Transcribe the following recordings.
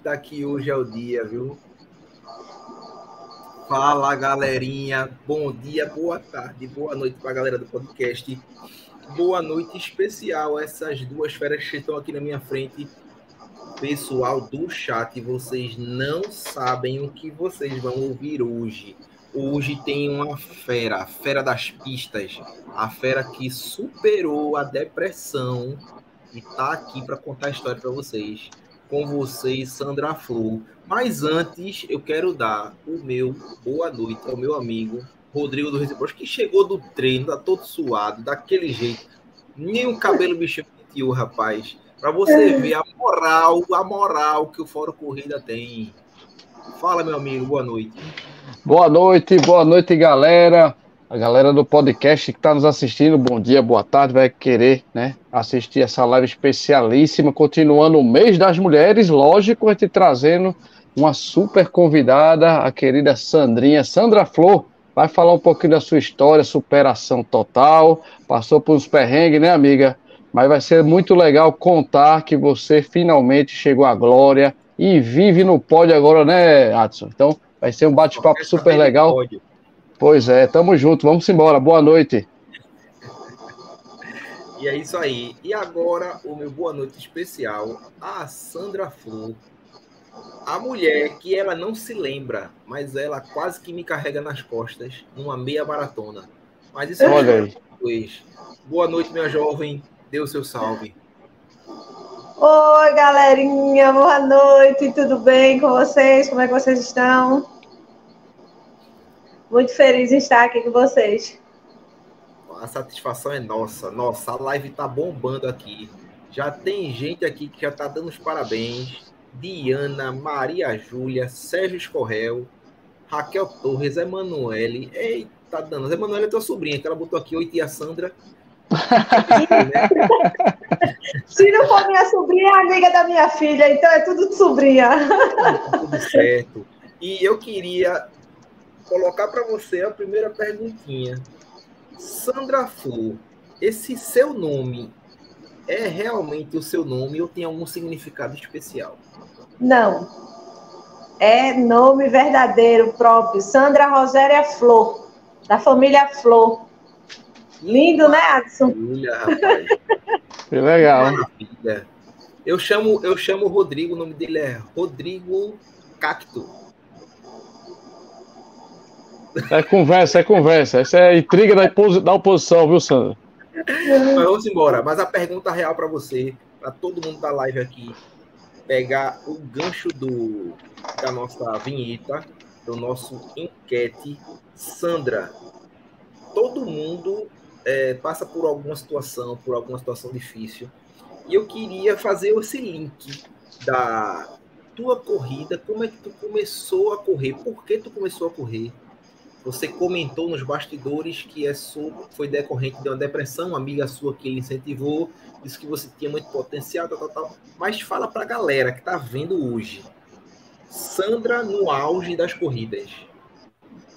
Eita, que hoje é o dia, viu? Fala, galerinha. Bom dia, boa tarde, boa noite para a galera do podcast. Boa noite especial essas duas feras que estão aqui na minha frente. Pessoal do chat, vocês não sabem o que vocês vão ouvir hoje. Hoje tem uma fera, a fera das pistas, a fera que superou a depressão e tá aqui para contar a história para vocês. Com vocês, Sandra Flor. Mas antes, eu quero dar o meu boa noite ao meu amigo Rodrigo do Reciproso, que chegou do treino, tá todo suado, daquele jeito. Nem o cabelo me penteou, rapaz. Para você ver a moral, a moral que o Fórum Corrida tem. Fala, meu amigo, boa noite. Boa noite, boa noite, galera. A galera do podcast que está nos assistindo, bom dia, boa tarde, vai querer né, assistir essa live especialíssima, continuando o mês das mulheres, lógico, a gente trazendo uma super convidada, a querida Sandrinha, Sandra Flor, vai falar um pouquinho da sua história, superação total, passou por uns perrengues, né, amiga? Mas vai ser muito legal contar que você finalmente chegou à glória e vive no pódio agora, né, Adson? Então, vai ser um bate-papo super legal. Pois é, tamo junto, vamos embora. Boa noite. E é isso aí. E agora, o meu boa noite especial a Sandra Flor, a mulher que ela não se lembra, mas ela quase que me carrega nas costas numa meia maratona. Mas isso é Olha aí. depois. Boa noite, minha jovem. Dê o seu salve. Oi, galerinha. Boa noite. Tudo bem com vocês? Como é que vocês estão? Muito feliz em estar aqui com vocês. A satisfação é nossa. Nossa, a live tá bombando aqui. Já tem gente aqui que já tá dando os parabéns. Diana, Maria Júlia, Sérgio Escorrel, Raquel Torres, Emanuele. Eita, dando. Emanuele é tua sobrinha, que ela botou aqui, oi, tia Sandra. Se não for minha sobrinha, é amiga da minha filha, então é tudo de sobrinha. Tudo certo. E eu queria colocar para você a primeira perguntinha. Sandra Flor, esse seu nome é realmente o seu nome ou tem algum significado especial? Não. É nome verdadeiro próprio. Sandra Rogéria Flor, da família Flor. Lindo, né, Adson? Maravilha, rapaz. Que legal. Maravilha. Eu chamo, eu chamo o Rodrigo, o nome dele é Rodrigo Cacto. É conversa, é conversa. Essa é intriga da, da oposição, viu, Sandra? Mas vamos embora. Mas a pergunta real para você, para todo mundo da live aqui, pegar o gancho do, da nossa vinheta, do nosso enquete. Sandra, todo mundo é, passa por alguma situação, por alguma situação difícil. E eu queria fazer esse link da tua corrida, como é que tu começou a correr, por que tu começou a correr? Você comentou nos bastidores que é su- foi decorrente de uma depressão, uma amiga sua que ele incentivou, disse que você tinha muito potencial, tal, tal, tal. Mas fala pra galera que tá vendo hoje. Sandra no auge das corridas.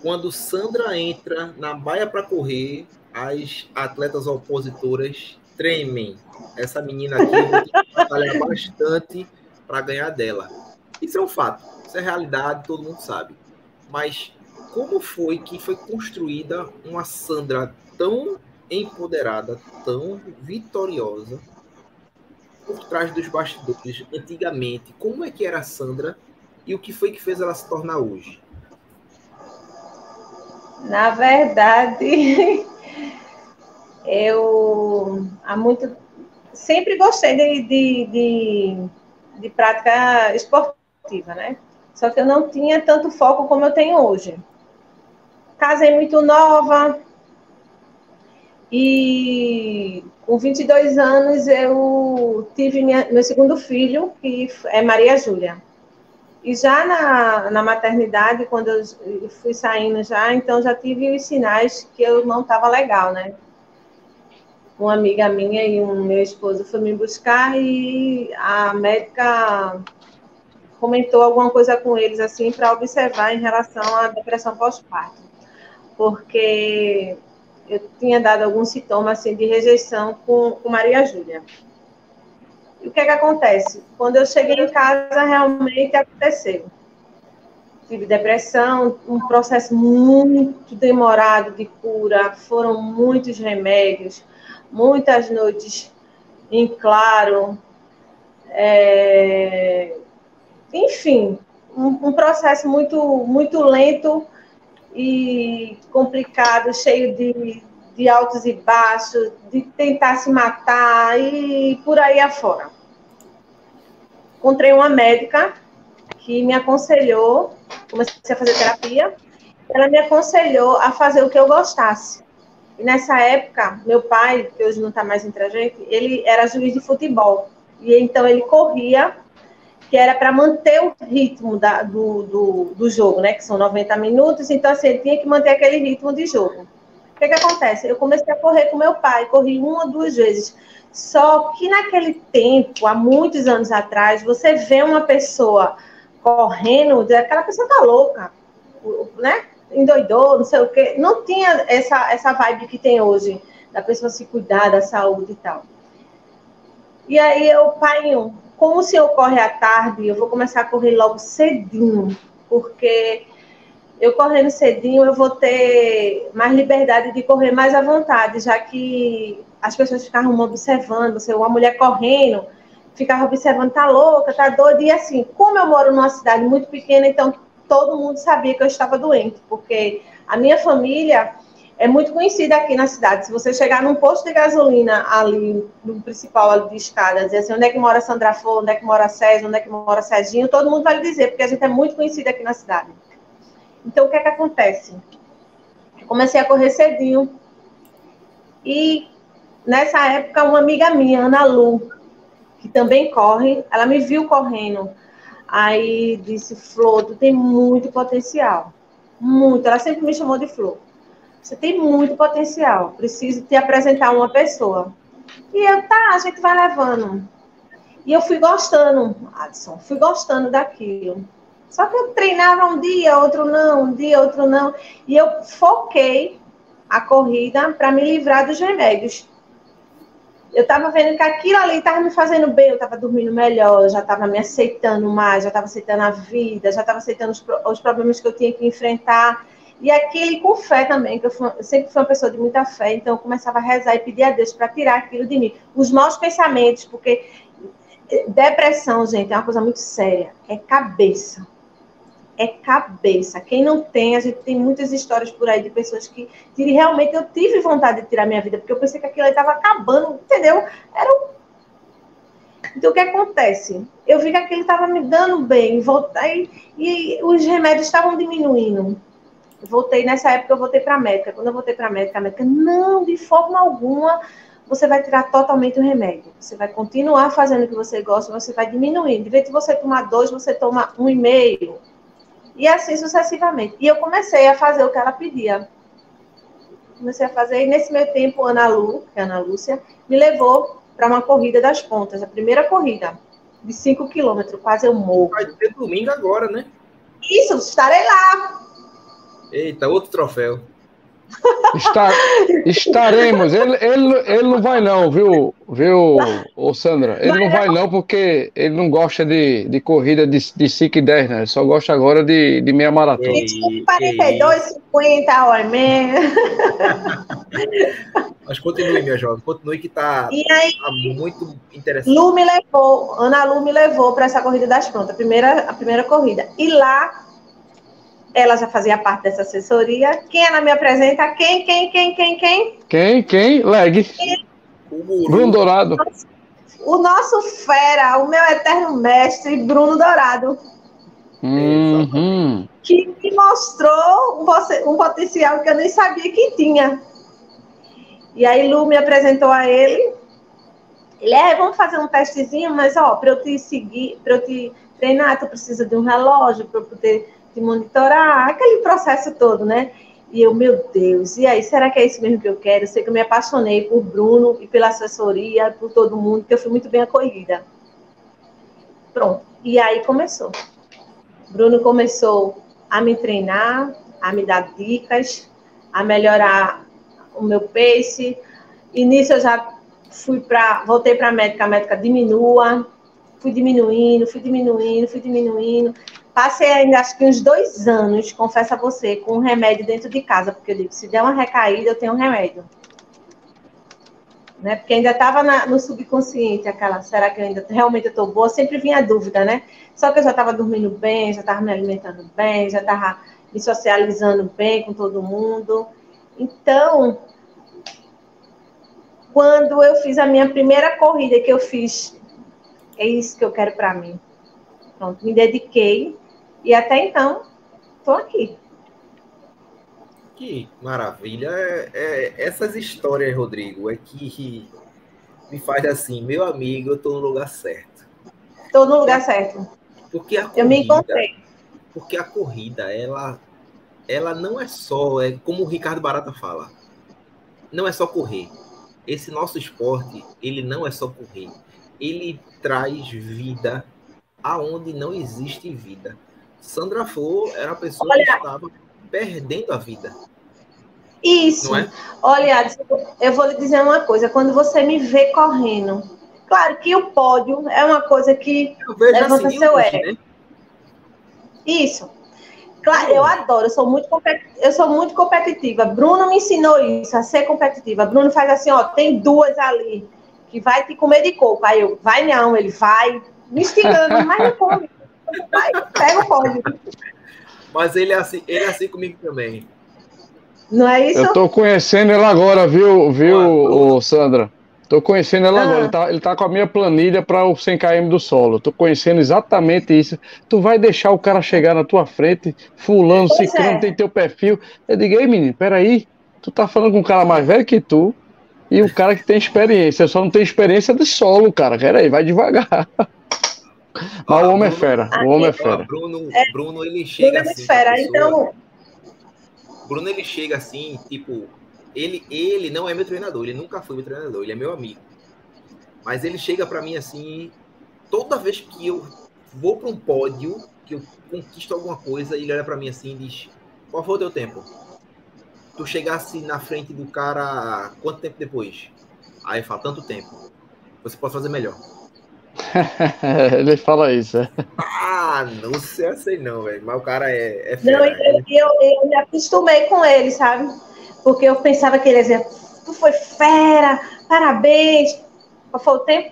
Quando Sandra entra na baia para correr, as atletas opositoras tremem. Essa menina aqui que batalhar bastante para ganhar dela. Isso é um fato, isso é realidade, todo mundo sabe. Mas como foi que foi construída uma Sandra tão empoderada, tão vitoriosa por trás dos bastidores antigamente? Como é que era a Sandra e o que foi que fez ela se tornar hoje? Na verdade, eu há muito sempre gostei de, de, de, de prática esportiva, né? Só que eu não tinha tanto foco como eu tenho hoje. Casei muito nova e com 22 anos eu tive minha, meu segundo filho, que é Maria Júlia. E já na, na maternidade, quando eu fui saindo já, então já tive os sinais que eu não estava legal, né? Uma amiga minha e um meu esposo foi me buscar e a médica comentou alguma coisa com eles assim para observar em relação à depressão pós-parto, porque eu tinha dado algum sintoma assim de rejeição com, com Maria Júlia. E o que é que acontece? Quando eu cheguei em casa, realmente aconteceu. Tive depressão, um processo muito demorado de cura, foram muitos remédios, muitas noites em claro, é... enfim, um, um processo muito, muito lento e complicado, cheio de, de altos e baixos, de tentar se matar e por aí afora. Encontrei uma médica que me aconselhou, comecei a fazer terapia, ela me aconselhou a fazer o que eu gostasse. E nessa época, meu pai, que hoje não está mais entre a gente, ele era juiz de futebol. E então ele corria que era para manter o ritmo da, do, do, do, jogo, né? Que são 90 minutos, então assim, ele tinha que manter aquele ritmo de jogo. O que, que acontece? Eu comecei a correr com meu pai, corri uma ou duas vezes. Só que naquele tempo, há muitos anos atrás, você vê uma pessoa correndo, aquela pessoa tá louca, né? Endoidou, não sei o quê. Não tinha essa, essa vibe que tem hoje, da pessoa se cuidar da saúde e tal. E aí eu, pai, como o senhor corre à tarde, eu vou começar a correr logo cedinho, porque eu correndo cedinho eu vou ter mais liberdade de correr mais à vontade, já que as pessoas ficavam observando, se uma mulher correndo, ficava observando, tá louca, tá doida, e assim, como eu moro numa cidade muito pequena, então todo mundo sabia que eu estava doente, porque a minha família é muito conhecida aqui na cidade. Se você chegar num posto de gasolina ali, no principal ali de escada, dizer assim, onde é que mora Sandra Flor, onde é que mora César, onde é que mora Serginho, todo mundo vai lhe dizer, porque a gente é muito conhecida aqui na cidade. Então, o que é que acontece? Eu comecei a correr cedinho. E, nessa época, uma amiga minha, Ana Lu, que também corre, ela me viu correndo. Aí disse, Flor, tu tem muito potencial. Muito. Ela sempre me chamou de Flor. Você tem muito potencial. Preciso te apresentar uma pessoa. E eu, tá, a gente vai levando. E eu fui gostando, Adson, fui gostando daquilo. Só que eu treinava um dia, outro não, um dia, outro não. E eu foquei a corrida para me livrar dos remédios. Eu estava vendo que aquilo ali estava me fazendo bem, eu estava dormindo melhor, já estava me aceitando mais, já estava aceitando a vida, já estava aceitando os, os problemas que eu tinha que enfrentar. E aquele com fé também, que eu, fui, eu, sempre fui uma pessoa de muita fé, então eu começava a rezar e pedir a Deus para tirar aquilo de mim. Os maus pensamentos, porque depressão, gente, é uma coisa muito séria. É cabeça. É cabeça. Quem não tem, a gente tem muitas histórias por aí de pessoas que, que realmente eu tive vontade de tirar minha vida, porque eu pensei que aquilo estava acabando, entendeu? Era um então, o que acontece? Eu vi que aquilo estava me dando bem, voltei, e os remédios estavam diminuindo voltei, nessa época eu voltei para a médica. Quando eu voltei para a médica, a médica, não, de forma alguma você vai tirar totalmente o remédio. Você vai continuar fazendo o que você gosta, você vai diminuindo. De vez de você tomar dois, você toma um e meio. E assim sucessivamente. E eu comecei a fazer o que ela pedia. Comecei a fazer, e nesse meio tempo, Ana Lu, que é a Ana Lúcia, me levou para uma corrida das pontas, a primeira corrida, de 5 quilômetros, quase eu morro. Vai ter domingo agora, né? Isso, estarei lá. Eita, outro troféu. Está, estaremos. Ele, ele, ele não vai não, viu, viu, ô Sandra? Ele não vai não porque ele não gosta de, de corrida de, de 5 e 10, né? Ele só gosta agora de, de meia maratona. 42, 50 horas mesmo. Mas continue, minha jovem. Continue que tá, aí, tá muito interessante. Lu me levou, Ana Lu me levou para essa corrida das prontas, a primeira, a primeira corrida. E lá ela já fazia parte dessa assessoria. Quem ela me apresenta? Quem, quem, quem, quem, quem? Quem, quem? Leg. Bruno Dourado. O nosso fera, o meu eterno mestre, Bruno Dourado. Uhum. Que me mostrou um, um potencial que eu nem sabia que tinha. E aí Lu me apresentou a ele. Ele, é, vamos fazer um testezinho, mas ó, para eu te seguir, para eu te treinar, tu precisa de um relógio para eu poder de monitorar aquele processo todo, né? E eu, meu Deus, e aí, será que é isso mesmo que eu quero? Eu sei que eu me apaixonei por Bruno e pela assessoria, por todo mundo, que eu fui muito bem acolhida. Pronto. E aí começou. Bruno começou a me treinar, a me dar dicas, a melhorar o meu pace. E nisso eu já fui para, voltei para a médica, a médica diminua, fui diminuindo, fui diminuindo, fui diminuindo. Passei ainda acho que uns dois anos, confesso a você, com um remédio dentro de casa, porque eu digo, se der uma recaída, eu tenho um remédio. Né? Porque ainda estava no subconsciente aquela, será que eu ainda realmente estou boa? Sempre vinha a dúvida, né? Só que eu já estava dormindo bem, já estava me alimentando bem, já estava me socializando bem com todo mundo. Então, quando eu fiz a minha primeira corrida que eu fiz, é isso que eu quero para mim. Pronto, me dediquei e até então estou aqui. Que maravilha. É, é, essas histórias, Rodrigo, é que me faz assim, meu amigo, eu estou no lugar certo. Estou no lugar certo. Porque a corrida, eu me encontrei. Porque a corrida, ela, ela não é só, é como o Ricardo Barata fala, não é só correr. Esse nosso esporte, ele não é só correr. Ele traz vida aonde não existe vida. Sandra Flor era a pessoa Olha, que estava perdendo a vida. Isso. É? Olha, eu vou lhe dizer uma coisa. Quando você me vê correndo, claro que o pódio é uma coisa que levanta assim, seu ego. Né? Isso. Claro, eu adoro, eu sou muito eu sou muito competitiva. Bruno me ensinou isso, a ser competitiva. Bruno faz assim, ó, tem duas ali que vai te comer de coco. Aí eu, vai não, ele vai me instigando, mas não come. Vai, pega o pódio. Mas ele é assim, ele é assim comigo também. Não é isso? Eu tô conhecendo ele agora, viu, viu, ah, Sandra? Tô conhecendo ela ah. agora. Ele tá, ele tá, com a minha planilha para o 100 km do solo. Tô conhecendo exatamente isso. Tu vai deixar o cara chegar na tua frente, fulano, pois ciclano, é. tem teu perfil. Eu digo, ei, menino, peraí. Tu tá falando com um cara mais velho que tu e um cara que tem experiência. Eu só não tenho experiência de solo, cara. Peraí, vai devagar. Mas o homem é fera. O homem é fera. Bruno, Bruno, ele chega Bruno é assim. Fera, então... Bruno, ele chega assim, tipo, ele, ele não é meu treinador, ele nunca foi meu treinador, ele é meu amigo. Mas ele chega para mim assim, toda vez que eu vou para um pódio, que eu conquisto alguma coisa, ele olha para mim assim e diz: Qual foi o teu tempo? Tu chegasse na frente do cara quanto tempo depois? Aí fala: Tanto tempo. Você pode fazer melhor. ele fala isso. É. Ah, não sei assim não, velho. Mas o cara é, é fera, Não, eu, eu, eu, me acostumei com ele, sabe? porque eu pensava que ele ia dizer, tu foi fera, parabéns. Foi o tempo?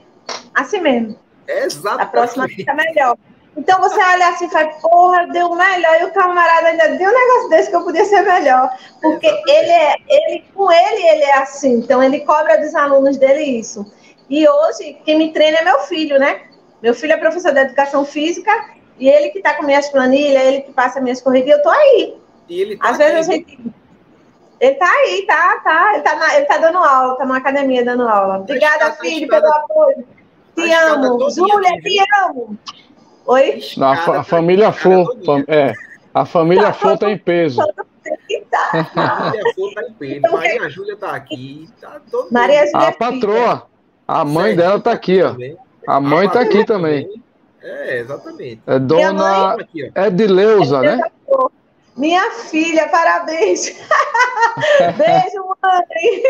Assim mesmo. Exato. A próxima fica melhor. Então você olha assim e fala, porra, deu melhor, e o camarada ainda deu um negócio desse que eu podia ser melhor. Porque ele é, ele, com ele, ele é assim, então ele cobra dos alunos dele isso. E hoje, quem me treina é meu filho, né? Meu filho é professor de educação física, e ele que tá com minhas planilhas, ele que passa minhas corridas, eu tô aí. E ele tá Às vezes a gente ele tá aí, tá, tá. Ele tá, na, ele tá dando aula, tá na academia dando aula. Obrigada, filho, pelo apoio. Te amo. Júlia, te amo. Oi? a, a família Flor. É, a família tá, Flor tá em peso. Tá. A família Flor tá em peso. Maria Júlia tá aqui. Tá todo Maria Júlia. A patroa. A mãe dela tá aqui, ó. A mãe tá aqui também. É, exatamente. É dona Edileuza, né? Minha filha, parabéns. Beijo, mãe.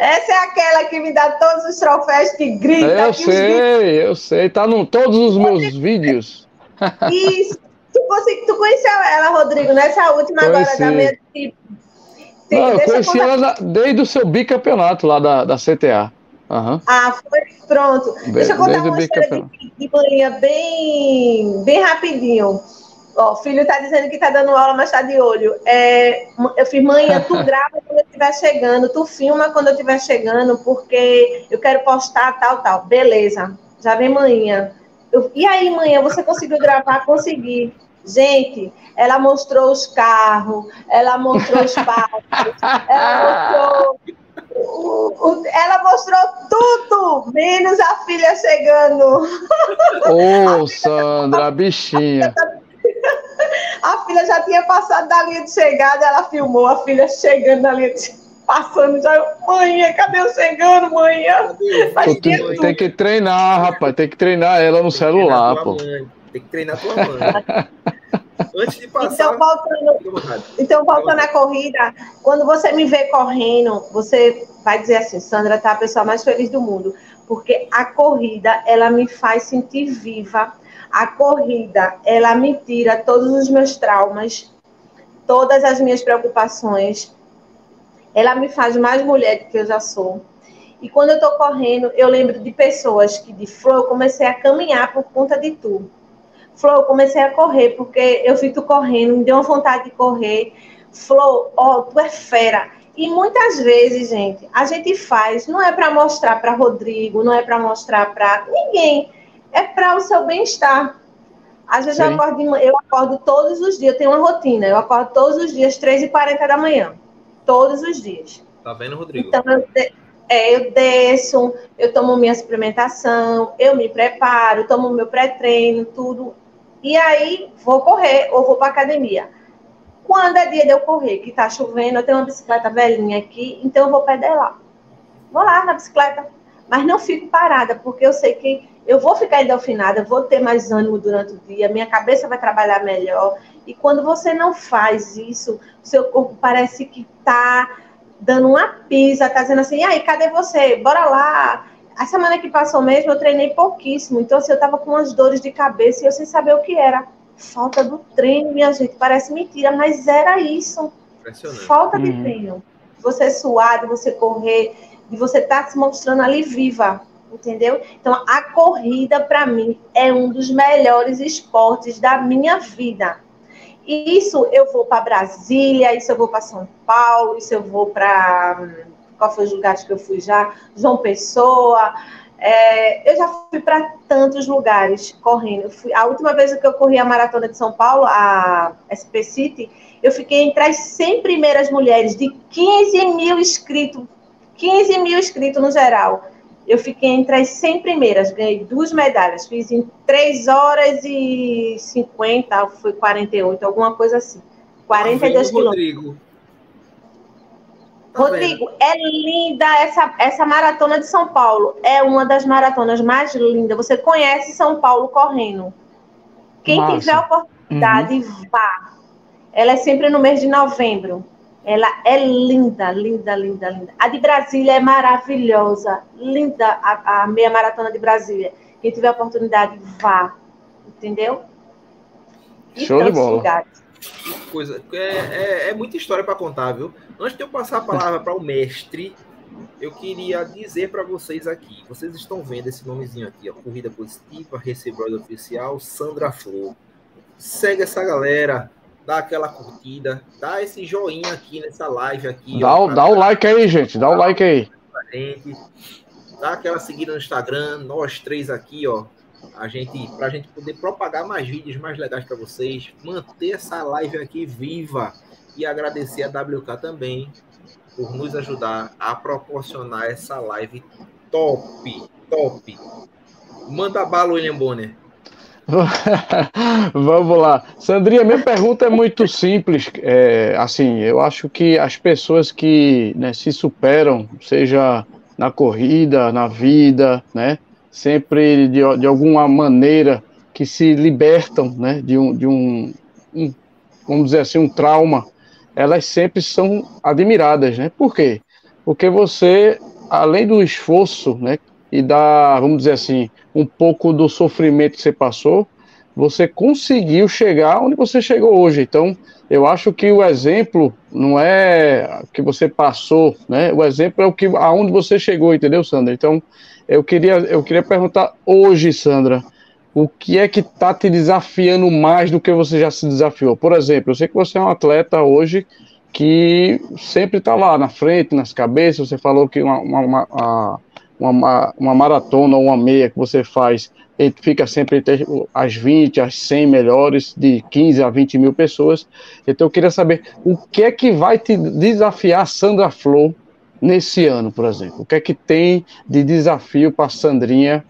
Essa é aquela que me dá todos os troféus que grita. Eu sei, eu sei. Tá em todos os meus vídeos. Isso. Tu, tu conheceu ela, Rodrigo, nessa última Conheci. agora da minha Sim, Não, eu conheci ela na, desde o seu bicampeonato lá da, da CTA. Uhum. Ah, foi pronto. Deixa eu contar uma história de, manhã bem, bem rapidinho. Ó, o filho tá dizendo que tá dando aula, mas tá de olho. É, eu fiz, mãe, tu grava quando eu estiver chegando, tu filma quando eu estiver chegando, porque eu quero postar tal, tal. Beleza, já vem manhã. Eu, e aí, manhã, você conseguiu gravar? Consegui. Gente, ela mostrou os carros, ela mostrou os passos, ela mostrou ela mostrou tudo, menos a filha chegando. Ô, oh, Sandra, a bichinha. A filha já tinha passado da linha de chegada, ela filmou a filha chegando na linha de passando já. Mãe, cadê eu chegando, mãe? Tem, tem que treinar, rapaz. Tem que treinar ela no celular, pô. Mãe. Tem que treinar tua mãe. Antes de passar. Então, voltando, então, voltando à corrida, quando você me vê correndo, você vai dizer assim: Sandra tá a pessoa mais feliz do mundo. Porque a corrida, ela me faz sentir viva. A corrida, ela me tira todos os meus traumas, todas as minhas preocupações. Ela me faz mais mulher do que eu já sou. E quando eu estou correndo, eu lembro de pessoas que de Flor, eu comecei a caminhar por conta de tu. Flor, eu comecei a correr porque eu vi tu correndo, me deu uma vontade de correr. Flor, ó, oh, tu é fera. E muitas vezes, gente, a gente faz, não é para mostrar para Rodrigo, não é para mostrar para ninguém, é para o seu bem-estar. Às vezes eu acordo, eu acordo todos os dias, eu tenho uma rotina, eu acordo todos os dias, 3h40 da manhã. Todos os dias. Tá vendo, Rodrigo? Então, eu, é, eu desço, eu tomo minha suplementação, eu me preparo, tomo meu pré-treino, tudo. E aí vou correr ou vou para academia. Quando é dia de eu correr, que tá chovendo, eu tenho uma bicicleta velhinha aqui, então eu vou pedalar. Vou lá na bicicleta, mas não fico parada, porque eu sei que eu vou ficar endorfinada, vou ter mais ânimo durante o dia, minha cabeça vai trabalhar melhor. E quando você não faz isso, seu corpo parece que tá dando uma pisa, tá dizendo assim, aí, cadê você? Bora lá. A semana que passou mesmo, eu treinei pouquíssimo. Então, assim, eu tava com umas dores de cabeça e eu sem saber o que era. Falta do treino, minha gente. Parece mentira, mas era isso. Falta de uhum. treino. De você suar, de você correr, de você estar tá se mostrando ali viva. Entendeu? Então, a corrida, para mim, é um dos melhores esportes da minha vida e isso eu vou para Brasília, isso eu vou para São Paulo, isso eu vou para. Qual foi os lugares que eu fui já? João Pessoa. É, eu já fui para tantos lugares correndo. Fui, a última vez que eu corri a maratona de São Paulo, a SP City, eu fiquei entre as 100 primeiras mulheres de 15 mil inscritos, 15 mil inscritos no geral eu fiquei entre as 100 primeiras, ganhei duas medalhas, fiz em 3 horas e 50, foi 48, alguma coisa assim. 42 quilômetros. Rodrigo. Rodrigo, é linda essa, essa maratona de São Paulo. É uma das maratonas mais lindas. Você conhece São Paulo correndo. Quem tiver oportunidade, uhum. vá. Ela é sempre no mês de novembro. Ela é linda, linda, linda, linda. A de Brasília é maravilhosa. Linda a, a meia maratona de Brasília. Quem tiver oportunidade, vá. Entendeu? E Show de bola. Lugares. Coisa, é, é, é muita história para contar, viu? Antes de eu passar a palavra para o mestre, eu queria dizer para vocês aqui. Vocês estão vendo esse nomezinho aqui, ó, Corrida Positiva, Recebroid Oficial, Sandra Flor. Segue essa galera, dá aquela curtida, dá esse joinha aqui nessa live aqui. Dá, ó, dá o like aí, gente, dá o like aí. Dá aquela seguida no Instagram, nós três aqui, ó. A gente, pra gente poder propagar mais vídeos mais legais para vocês, manter essa live aqui viva e agradecer a WK também por nos ajudar a proporcionar essa live top, top. Manda bala, William Bonner. Vamos lá. Sandrinha, minha pergunta é muito simples. É, assim, eu acho que as pessoas que né, se superam, seja na corrida, na vida, né, sempre de, de alguma maneira que se libertam né, de, um, de um, um, vamos dizer assim, um trauma, elas sempre são admiradas. Né? Por quê? Porque você, além do esforço né, e da, vamos dizer assim, um pouco do sofrimento que você passou, você conseguiu chegar onde você chegou hoje. Então, eu acho que o exemplo não é que você passou, né? O exemplo é o que aonde você chegou, entendeu, Sandra? Então, eu queria eu queria perguntar hoje, Sandra, o que é que está te desafiando mais do que você já se desafiou? Por exemplo, eu sei que você é um atleta hoje que sempre está lá na frente, nas cabeças. Você falou que uma, uma, uma, uma, maratona ou uma meia que você faz, ele fica sempre entre as 20, as 100 melhores, de 15 a 20 mil pessoas. Então eu queria saber o que é que vai te desafiar Sandra Flor nesse ano, por exemplo? O que é que tem de desafio para Sandrinha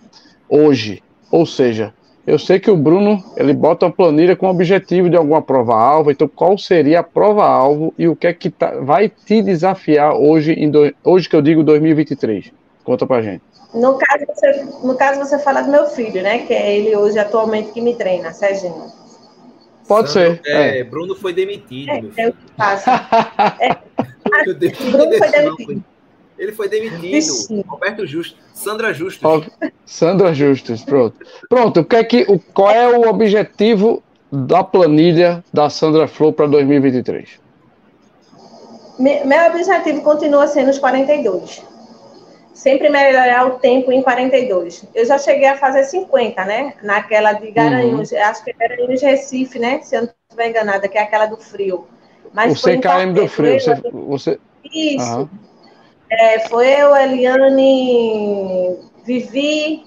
hoje? Ou seja, eu sei que o Bruno ele bota uma planilha com objetivo de alguma prova-alvo, então qual seria a prova-alvo e o que é que tá, vai te desafiar hoje, em do, hoje que eu digo 2023? Conta pra gente. No caso, você, no caso, você fala do meu filho, né? Que é ele hoje atualmente que me treina, Serginho. Pode Sandro, ser. É, é. Bruno foi demitido. É, é o que passa. Deus, Bruno foi demitido. Ele foi demitido. Vixe. Roberto Justo. Sandra Justo. Ó, Sandra Justus, pronto. Pronto, o que é que, o, qual é o objetivo da planilha da Sandra Flor para 2023? Me- Meu objetivo continua sendo os 42. Sempre melhorar o tempo em 42. Eu já cheguei a fazer 50, né? Naquela de Garanhuns, acho que é Garanhuns Recife, né? Se eu não estiver enganada, que é aquela do frio. Mas o foi em CKM do frio. Você, você, Isso. Aham. É, foi eu, Eliane, Vivi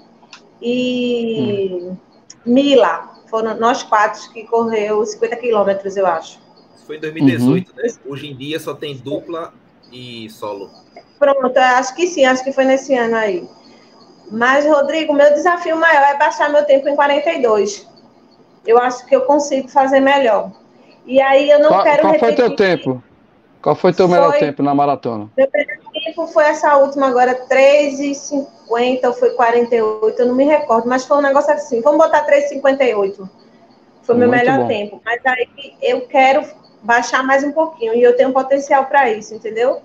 e Mila. Foram nós quatro que correu 50 quilômetros, eu acho. Isso foi em 2018, Uhum. né? Hoje em dia só tem dupla e solo. Pronto, acho que sim, acho que foi nesse ano aí. Mas, Rodrigo, meu desafio maior é baixar meu tempo em 42. Eu acho que eu consigo fazer melhor. E aí eu não qual quero qual foi repetir. teu tempo? Qual foi teu melhor Foi- tempo na maratona? Meu primeiro tempo foi essa última agora, 3,50 ou foi 48, eu não me recordo, mas foi um negócio assim. Vamos botar 3,58. Foi meu Muito melhor bom. tempo. Mas aí eu quero baixar mais um pouquinho e eu tenho potencial para isso, entendeu?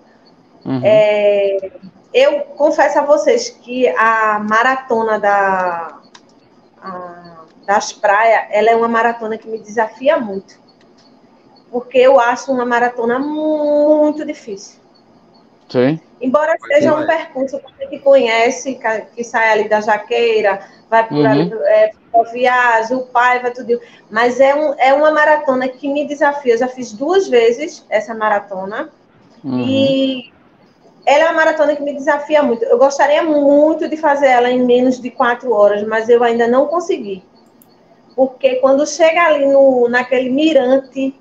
Uhum. É, eu confesso a vocês que a maratona da, a- das praias, ela é uma maratona que me desafia muito. Porque eu acho uma maratona muito difícil. Sim. Embora seja um percurso para quem que conhece, que, que sai ali da Jaqueira, vai por Uhum. ali, é, viagem, o pai, vai tudo. Mas é, um, é uma maratona que me desafia. Eu já fiz duas vezes essa maratona. Uhum. E ela é uma maratona que me desafia muito. Eu gostaria muito de fazer ela em menos de quatro horas, mas eu ainda não consegui. Porque quando chega ali no, naquele mirante,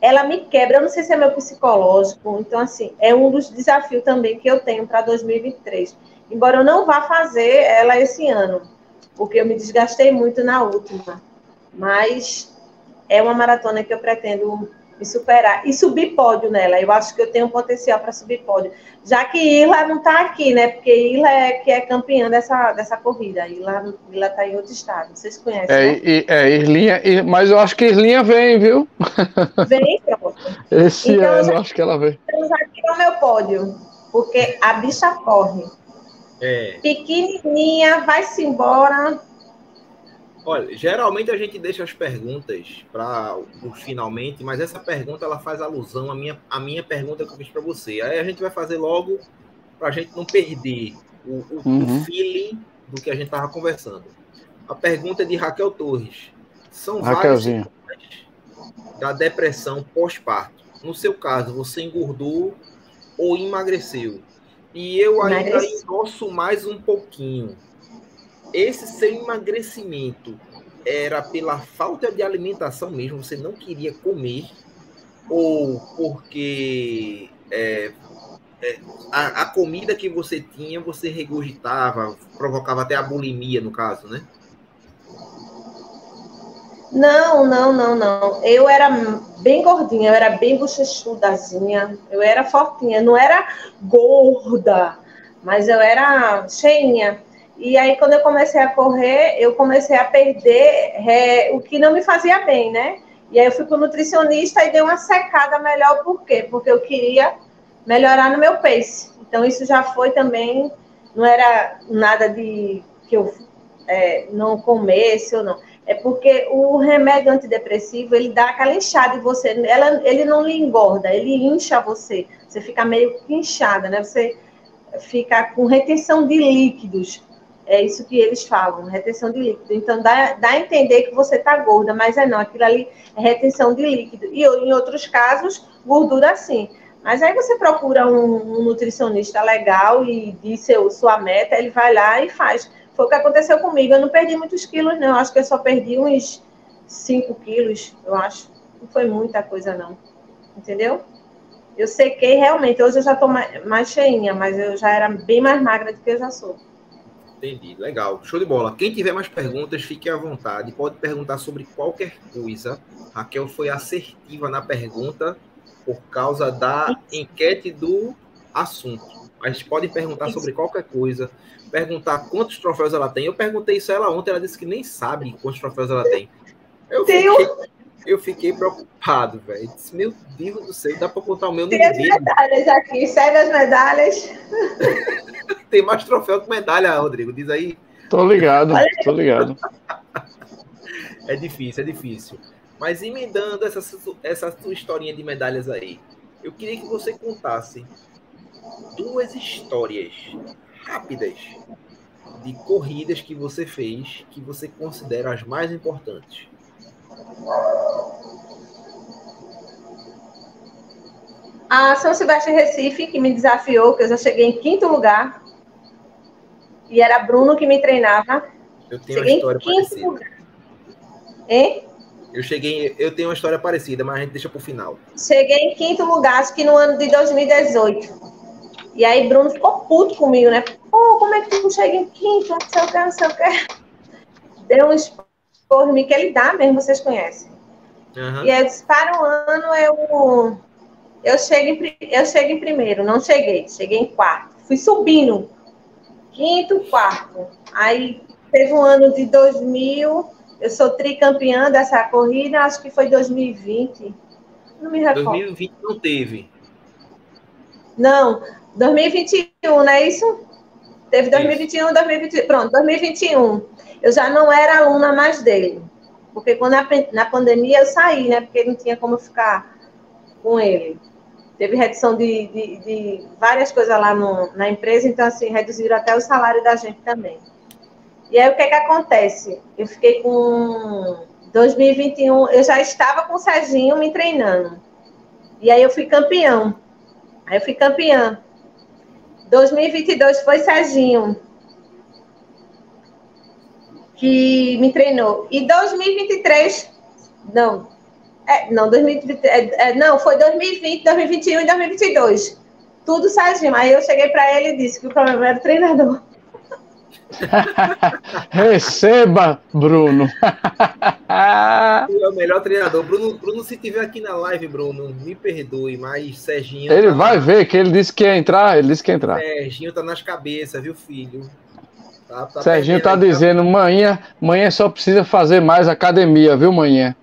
ela me quebra. Eu não sei se é meu psicológico. Então, assim, é um dos desafios também que eu tenho para 2023. Embora eu não vá fazer ela esse ano, porque eu me desgastei muito na última. Mas é uma maratona que eu pretendo me superar e subir pódio nela. Eu acho que eu tenho potencial para subir pódio. Já que Irla não está aqui, né? Porque Irla é que é campeã dessa, dessa corrida. Irla está em outro estado. Vocês conhecem, É, né? e- é, Irlinha, mas eu acho que Irlinha vem, viu? Vem, pronto. Esse Então, ano já- eu acho que ela vem. Estamos aqui no meu pódio. Porque a bicha corre. É. Pequenininha, vai-se embora. Olha, geralmente a gente deixa as perguntas para o finalmente, mas essa pergunta ela faz alusão à minha, à minha pergunta que eu fiz para você. Aí a gente vai fazer logo para a gente não perder o, o- o Uhum. feeling do que a gente estava conversando. A pergunta é de Raquel Torres. São vários Raquelzinha. sintomas da depressão pós-parto. No seu caso, você engordou ou emagreceu? E eu ainda Emagreci. endosso mais um pouquinho. Esse seu emagrecimento era pela falta de alimentação mesmo? Você não queria comer? Ou porque é, é, a, a comida que você tinha, você regurgitava, provocava até a bulimia, no caso, né? Não, não, não, não. Eu era bem gordinha, eu era bem bochechudazinha, eu era fortinha, não era gorda, mas eu era cheinha. E aí, quando eu comecei a correr, eu comecei a perder é, o que não me fazia bem, né? E aí eu fui para o nutricionista e dei uma secada melhor, por quê? Porque eu queria melhorar no meu pace. Então, isso já foi também, não era nada de que eu é, não comesse ou não. É porque o remédio antidepressivo, ele dá aquela inchada em você. Ela, ele não lhe engorda, ele incha você. Você fica meio inchada, né? Você fica com retenção de líquidos. É isso que eles falam, retenção de líquido. Então, dá, dá a entender que você está gorda, mas é não, aquilo ali é retenção de líquido. E em outros casos, gordura sim. Mas aí você procura um, um nutricionista legal e diz seu, sua meta, ele vai lá e faz. Foi o que aconteceu comigo. Eu não perdi muitos quilos, não. Acho que eu só perdi uns 5 quilos, eu acho. Não foi muita coisa, não. Entendeu? Eu sequei realmente. Hoje eu já estou mais, mais cheinha, mas eu já era bem mais magra do que eu já sou. Entendi, legal. Show de bola. Quem tiver mais perguntas, fique à vontade. Pode perguntar sobre qualquer coisa. Raquel foi assertiva na pergunta por causa da enquete do assunto. Mas podem perguntar sobre qualquer coisa. Perguntar quantos troféus ela tem. Eu perguntei isso a ela ontem, ela disse que nem sabe quantos troféus ela tem. Eu Tenho. fiquei, eu fiquei preocupado, velho. Meu Deus do céu, dá para contar o meu Tem as medalhas aqui, segue as medalhas. Tem mais troféu que medalha, Rodrigo, diz aí. Tô ligado, tô ligado. É difícil, é difícil. Mas emendando essa, essa sua historinha de medalhas aí, eu queria que você contasse duas histórias rápidas de corridas que você fez que você considera as mais importantes. A São Silvestre Recife, que me desafiou, que eu já cheguei em quinto lugar. E era Bruno que me treinava. Eu tenho cheguei uma história parecida. Lugar. Hein? Eu cheguei, eu tenho uma história parecida, mas a gente deixa para o final. Cheguei em quinto lugar, acho que no ano de 2018. E aí Bruno ficou puto comigo, né? Pô, como é que tu chega em quinto? Não sei o que, não sei o que. Deu um mim que ele dá mesmo, vocês conhecem. Uhum. E aí eu disse, para um ano eu, eu, chego em, eu chego em primeiro. Não cheguei, cheguei em quarto. Fui subindo. Quinto, quarto. Aí teve um ano de 2000, eu sou tricampeã dessa corrida, acho que foi 2020. Não me recordo. 2020 não teve. Não, 2021, não é isso? Teve 2021, 2021. Pronto, 2021. Eu já não era aluna mais dele. Porque quando na, na pandemia eu saí, né? Porque não tinha como ficar com ele. Teve redução de, de, de várias coisas lá no, na empresa, então, assim, reduziram até o salário da gente também. E aí, o que é que acontece? Eu fiquei com 2021, eu já estava com o Serginho me treinando. E aí, eu fui campeão. Aí, eu fui campeã. 2022 foi Serginho que me treinou. E 2023, não, é, não, 2023, é, é, não, foi 2020, 2021 e 2022. Tudo Serginho. Aí eu cheguei para ele e disse que o problema era o treinador. Receba, Bruno. é o melhor treinador. Bruno, Bruno, se tiver aqui na live, Bruno, me perdoe, mas Serginho. Ele tá vai ver que ele disse que ia entrar. Ele disse que ia entrar. Serginho tá nas cabeças, viu, filho? Tá, tá Serginho tá aí, tá? dizendo, tá... manhã, manhã só precisa fazer mais academia, viu, manhã?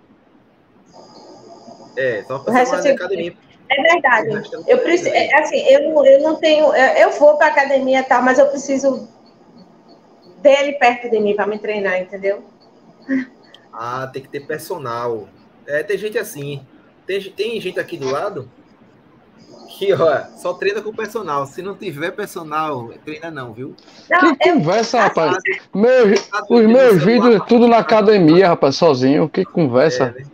É, só fazer mais academia. É verdade. Eu preciso, é, assim, eu, eu não tenho, eu vou para academia tal, mas eu preciso dele perto de mim para me treinar, entendeu? Ah, tem que ter personal. É, tem gente assim. Tem, tem gente aqui do lado que, ó, só treina com personal. Se não tiver personal, treina não, viu? Não, que conversa, eu... rapaz. Meu, os meus vídeos é tudo na academia, rapaz, sozinho. Que conversa. É, né?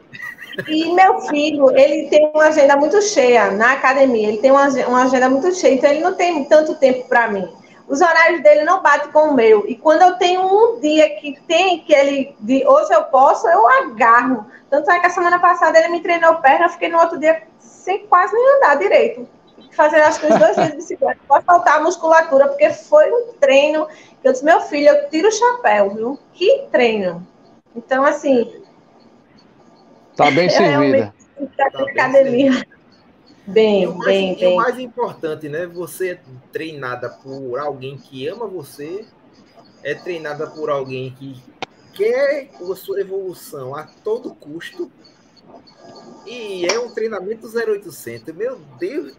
E meu filho, ele tem uma agenda muito cheia na academia. Ele tem uma, uma agenda muito cheia, então ele não tem tanto tempo para mim os horários dele não batem com o meu. E quando eu tenho um dia que tem que ele, de hoje eu posso, eu agarro. Tanto é que a semana passada ele me treinou perna, eu fiquei no outro dia sem quase nem andar direito. Fazendo acho que uns dois dias de bicicleta. Pode faltar a musculatura, porque foi um treino que eu disse, meu filho, eu tiro o chapéu, viu? Que treino. Então, assim. Tá bem servida. Tá academia. Bem, e mais, bem, e bem. o mais importante, né? Você é treinada por alguém que ama você, é treinada por alguém que quer a sua evolução a todo custo. E é um treinamento 0800. Meu Deus!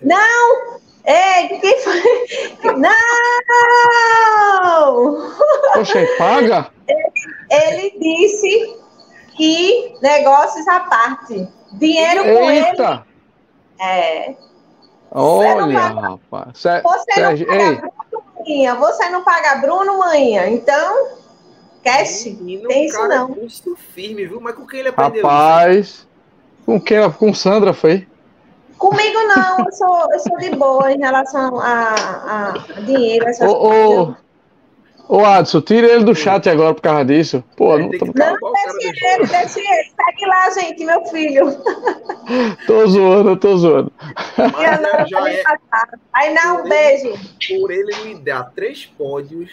Não! É, quem foi? Não! Poxa, paga? Ele disse que negócios à parte. Dinheiro com Eita. ele é. Olha, rapaz. Você não paga Bruno, manhã. Você não paga Bruno, manhã. Então, cash. Menino, tem isso não. Firme, viu? Mas com quem ele aprendeu Rapaz, isso? com quem? Com Sandra, foi? Comigo não, eu sou, eu sou de boa em relação a, a dinheiro. Essas ô, ô, Ô, Adson, tira ele do chat agora por causa disso. Pô, não, tô... não deixe ele, deixe ele. Segue lá, gente, meu filho. tô zoando, tô zoando. Mas não, já é... Aí não, um beijo. Por ele me dar três pódios,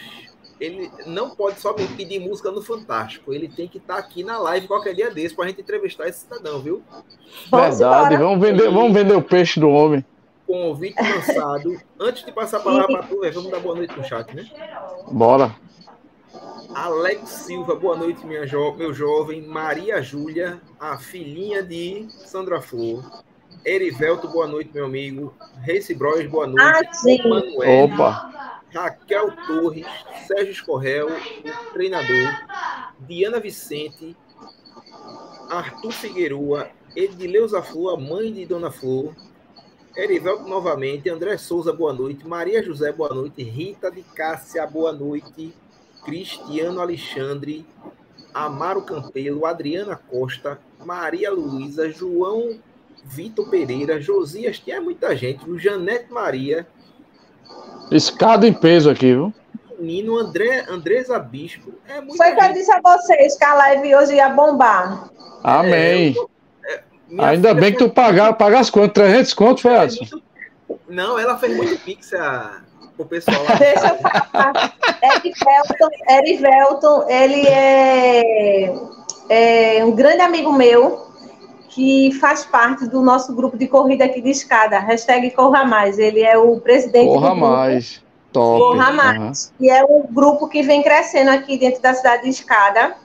ele não pode só me pedir música no Fantástico. Ele tem que estar tá aqui na live qualquer dia desse pra gente entrevistar esse cidadão, viu? Verdade, vamos vender, vamos vender o peixe do homem convite lançado. Antes de passar a palavra para tu, vamos dar boa noite no chat, né? Bora. Alex Silva, boa noite, minha jo meu jovem. Maria Júlia, a filhinha de Sandra Flor. Erivelto, boa noite, meu amigo. Reise Bros, boa noite. Ah. Manuel, Opa. Raquel Torres, Sérgio Escorrel, o treinador. Diana Vicente, Arthur Figueroa, Edileuza Flor, a mãe de Dona Flor. Erivelto novamente, André Souza, boa noite. Maria José, boa noite. Rita de Cássia, boa noite. Cristiano Alexandre, Amaro Campelo, Adriana Costa, Maria Luísa, João Vitor Pereira, Josias, que é muita gente, o Janete Maria. Escada em peso aqui, viu? Menino André, Andresa Bispo. É Foi o que eu disse a vocês que a live hoje ia bombar. Amém. É, é, Ainda bem que tu pagar, pagasse quanto? 300 conto, foi, Adson? Não, ela fez muito pix a, o pessoal lá. Deixa eu falar. Erivelton, Erivelton, ele é, é um grande amigo meu que faz parte do nosso grupo de corrida aqui de escada, hashtag Corra Mais. Ele é o presidente Corra do grupo. Mais, top. Corra Mais. Uhum. E é um grupo que vem crescendo aqui dentro da cidade de escada,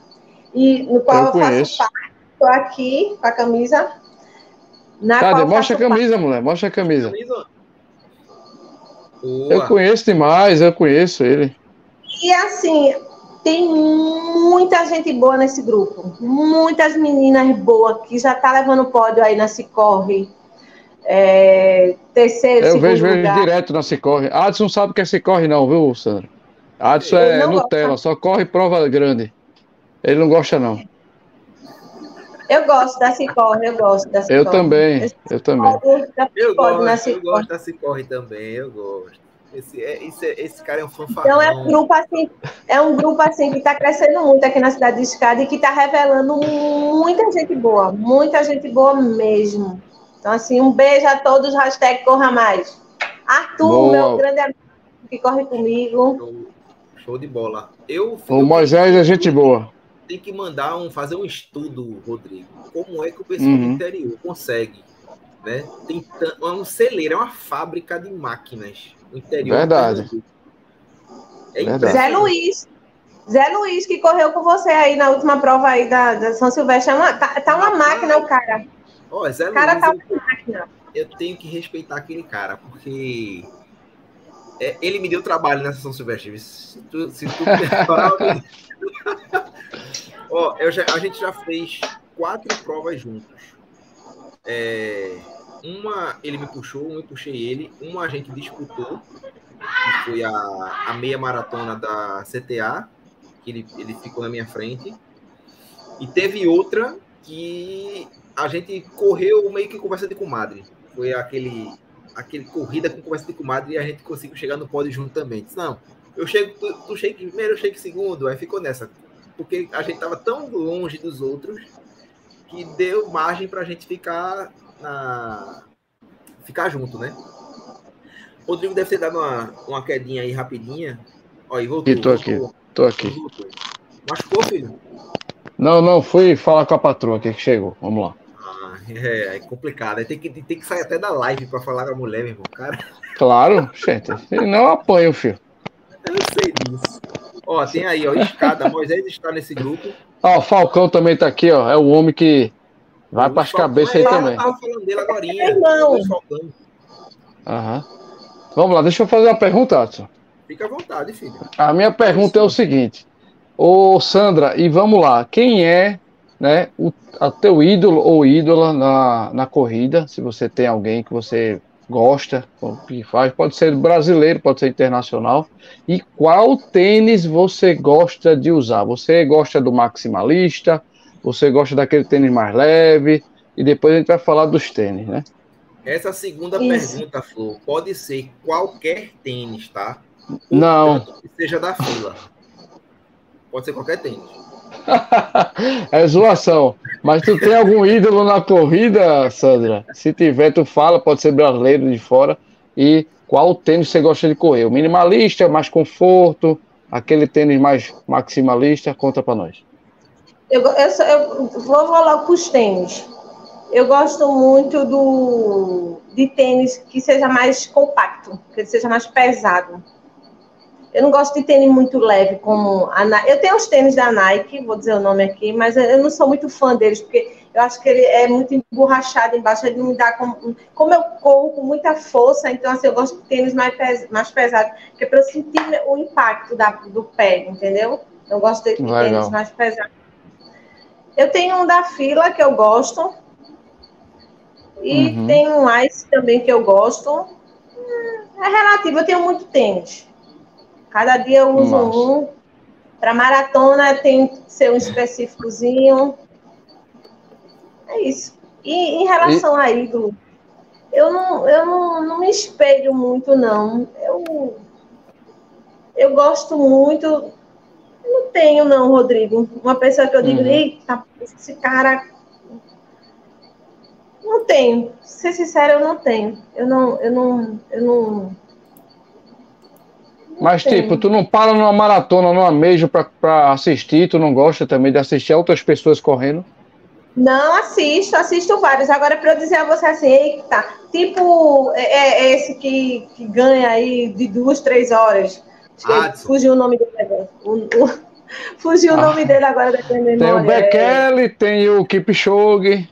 e no qual eu, eu faço parte. Estou aqui com a camisa. Na Cadê? Mostra a camisa, parte. mulher. Mostra a camisa. camisa. Eu conheço demais, eu conheço ele. E assim, tem muita gente boa nesse grupo. Muitas meninas boas que já tá levando pódio aí na Cicorre. É, terceiro, Eu vejo ele direto na Cicorre. Adson não sabe o que é Cicorre, não, viu, Sandra? Adson é Nutella, gosta. só corre prova grande. Ele não gosta, não. Eu gosto da Cicorre, eu gosto da Cicorre. Eu também, eu também. Eu gosto, eu gosto da Cicorre também, eu gosto. Esse, é, esse, é, esse cara é um fanfarrão. Então é um grupo assim, é um grupo assim que está crescendo muito aqui na cidade de Escada e que está revelando muita gente boa, muita gente boa mesmo. Então, assim, um beijo a todos, hashtag Corra Mais. Arthur, boa. meu grande amigo que corre comigo. Show, show de bola. Eu, o Moisés é gente boa tem que mandar um, fazer um estudo, Rodrigo. Como é que o pessoal uhum. do interior consegue? Né? Tem é um celeiro, é uma fábrica de máquinas no interior. Verdade. É Verdade. Zé Luiz. Zé Luiz, que correu com você aí na última prova aí da, da São Silvestre. É uma, tá, tá uma máquina o cara. Ó, Zé o cara Luiz, tá uma máquina. Eu tenho que respeitar aquele cara, porque é, ele me deu trabalho nessa São Silvestre. Se tu, se tu Ó, eu já, a gente já fez quatro provas juntos. É, uma ele me puxou, uma eu puxei ele, uma a gente disputou, que foi a, a meia maratona da CTA, que ele, ele ficou na minha frente. E teve outra que a gente correu meio que conversa de comadre. Foi aquele, aquele corrida com conversa de comadre e a gente conseguiu chegar no pódio junto também. Disse, não, eu chego, tu, tu chega primeiro, eu chego segundo, aí ficou nessa porque a gente estava tão longe dos outros que deu margem para a gente ficar na ficar junto, né? O Rodrigo deve ter dado uma, uma quedinha aí rapidinha. Ó, e voltou. E tô aqui, tô aqui. Voltou. Machucou, filho? Não, não, fui falar com a patroa aqui que chegou. Vamos lá. Ah, é, é complicado. Tem que, tem que sair até da live para falar com a mulher, meu irmão. Cara. Claro, gente. Não apanho, filho. Eu sei disso. Ó, tem aí, ó, escada. Moisés está nesse grupo. Ó, o Falcão também tá aqui, ó. É o homem que vai para as cabeças aí também. Eu tava falando dele agora. Aham. Vamos lá, deixa eu fazer uma pergunta, Adson. Fica à vontade, filho. A minha pergunta é o seguinte. Ô, Sandra, e vamos lá. Quem é né, o a teu ídolo ou ídola na, na corrida? Se você tem alguém que você gosta, o que faz, pode ser brasileiro, pode ser internacional. E qual tênis você gosta de usar? Você gosta do maximalista? Você gosta daquele tênis mais leve? E depois a gente vai falar dos tênis, né? Essa segunda Isso. pergunta, Flor, pode ser qualquer tênis, tá? Não. Que seja da fila. Pode ser qualquer tênis. é zoação. Mas tu tem algum ídolo na corrida, Sandra? Se tiver, tu fala, pode ser brasileiro de fora. E qual tênis você gosta de correr? O minimalista, mais conforto, aquele tênis mais maximalista? Conta para nós. Eu, eu, vou falar com os tênis. Eu gosto muito do de tênis que seja mais compacto, que seja mais pesado Eu não gosto de tênis muito leve, como a Nike. Eu tenho os tênis da Nike, vou dizer o nome aqui, mas eu não sou muito fã deles, porque eu acho que ele é muito emborrachado embaixo, ele me dá como, como eu corro com muita força, então assim, eu gosto de tênis mais, pes, mais pesado, que é para eu sentir o impacto da, do pé, entendeu? Eu gosto de, de tênis mais pesado. Eu tenho um da fila que eu gosto, e uhum. tem um Ice também que eu gosto. Hum, é relativo, eu tenho muito tênis. Cada dia eu uso Nossa. um. Para maratona tem que ser um específicozinho. É isso. E em relação e... a ídolo, eu não, eu não, não me espelho muito, não. Eu, eu gosto muito. Não tenho, não, Rodrigo. Uma pessoa que eu digo, uhum. eita, esse cara não tenho. Ser sincera, eu não tenho. Eu não, eu não, eu não. Mas, tipo, tu não para numa maratona, numa major pra, pra assistir, tu não gosta também de assistir outras pessoas correndo? Não assisto, assisto vários. Agora, para eu dizer a você assim, eita, tipo é, é, é esse que, que ganha aí de duas, três horas. Fugiu o nome dele. O, o, fugiu ah, o nome dele agora da minha memória. Tem o Bekele, tem o Kipchoge.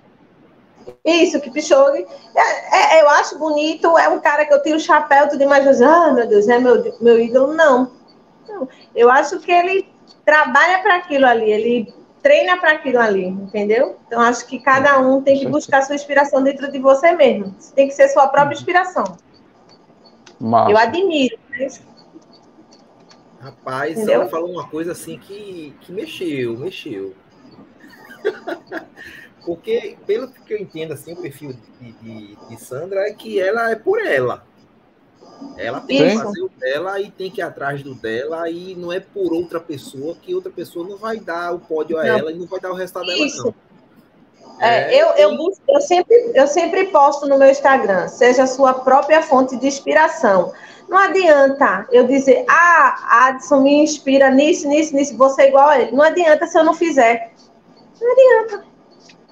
Isso, Kipchoge. É, é, eu acho bonito, é um cara que eu tiro o chapéu, tudo mais, ah, meu Deus, é meu, meu ídolo. Não. não. Eu acho que ele trabalha para aquilo ali, ele treina para aquilo ali, entendeu? Então, acho que cada um tem que buscar sua inspiração dentro de você mesmo. Você tem que ser sua própria inspiração. Massa. Eu admiro. Mas... Rapaz, entendeu? ela falou uma coisa assim que, que mexeu, mexeu. Porque, pelo que eu entendo, assim, o perfil de, de, de Sandra é que ela é por ela. Ela tem Sim. que fazer o dela e tem que ir atrás do dela e não é por outra pessoa que outra pessoa não vai dar o pódio a não. ela e não vai dar o resultado Isso. dela, não. É, é, eu, eu, eu, sempre, eu sempre posto no meu Instagram, seja a sua própria fonte de inspiração. Não adianta eu dizer, ah, Adson me inspira nisso, nisso, nisso, você é igual a ele. Não adianta se eu não fizer. Não adianta.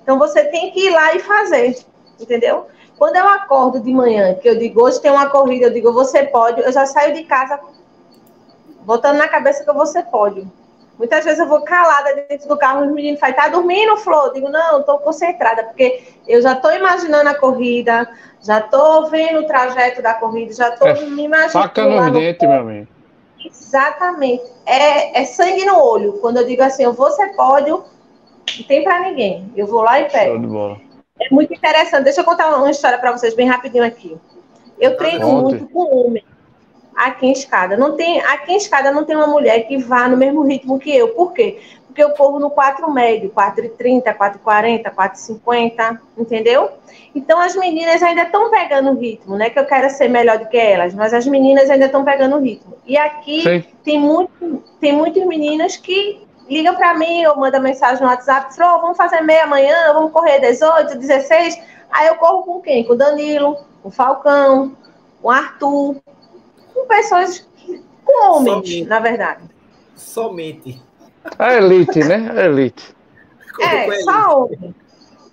Então você tem que ir lá e fazer, entendeu? Quando eu acordo de manhã, que eu digo, hoje tem uma corrida, eu digo, você pode, eu já saio de casa botando na cabeça que ser pódio. Muitas vezes eu vou calada dentro do carro, os meninos falam, tá dormindo, Flor? Eu digo, não, estou concentrada, porque eu já estou imaginando a corrida, já estou vendo o trajeto da corrida, já estou é, me imaginando. Faca no dente, meu amigo. Exatamente. É, é sangue no olho. Quando eu digo assim, eu vou ser pódio, não tem para ninguém. Eu vou lá e pego. É muito interessante. Deixa eu contar uma história para vocês bem rapidinho aqui. Eu treino muito com homem aqui em escada. Não tem, aqui em escada não tem uma mulher que vá no mesmo ritmo que eu. Por quê? Porque eu corro no 4 médio, 4,30, 4,40, 4,50, entendeu? Então as meninas ainda estão pegando o ritmo, né? Que eu quero ser melhor do que elas, mas as meninas ainda estão pegando o ritmo. E aqui tem, muito, tem muitas meninas que liga para mim ou manda mensagem no WhatsApp, falou, vamos fazer meia amanhã, vamos correr 18, 16. Aí eu corro com quem? Com o Danilo, com o Falcão, com o Arthur, com pessoas, com homens, Somente. na verdade. Somente. A elite, né? A elite. É, só homem.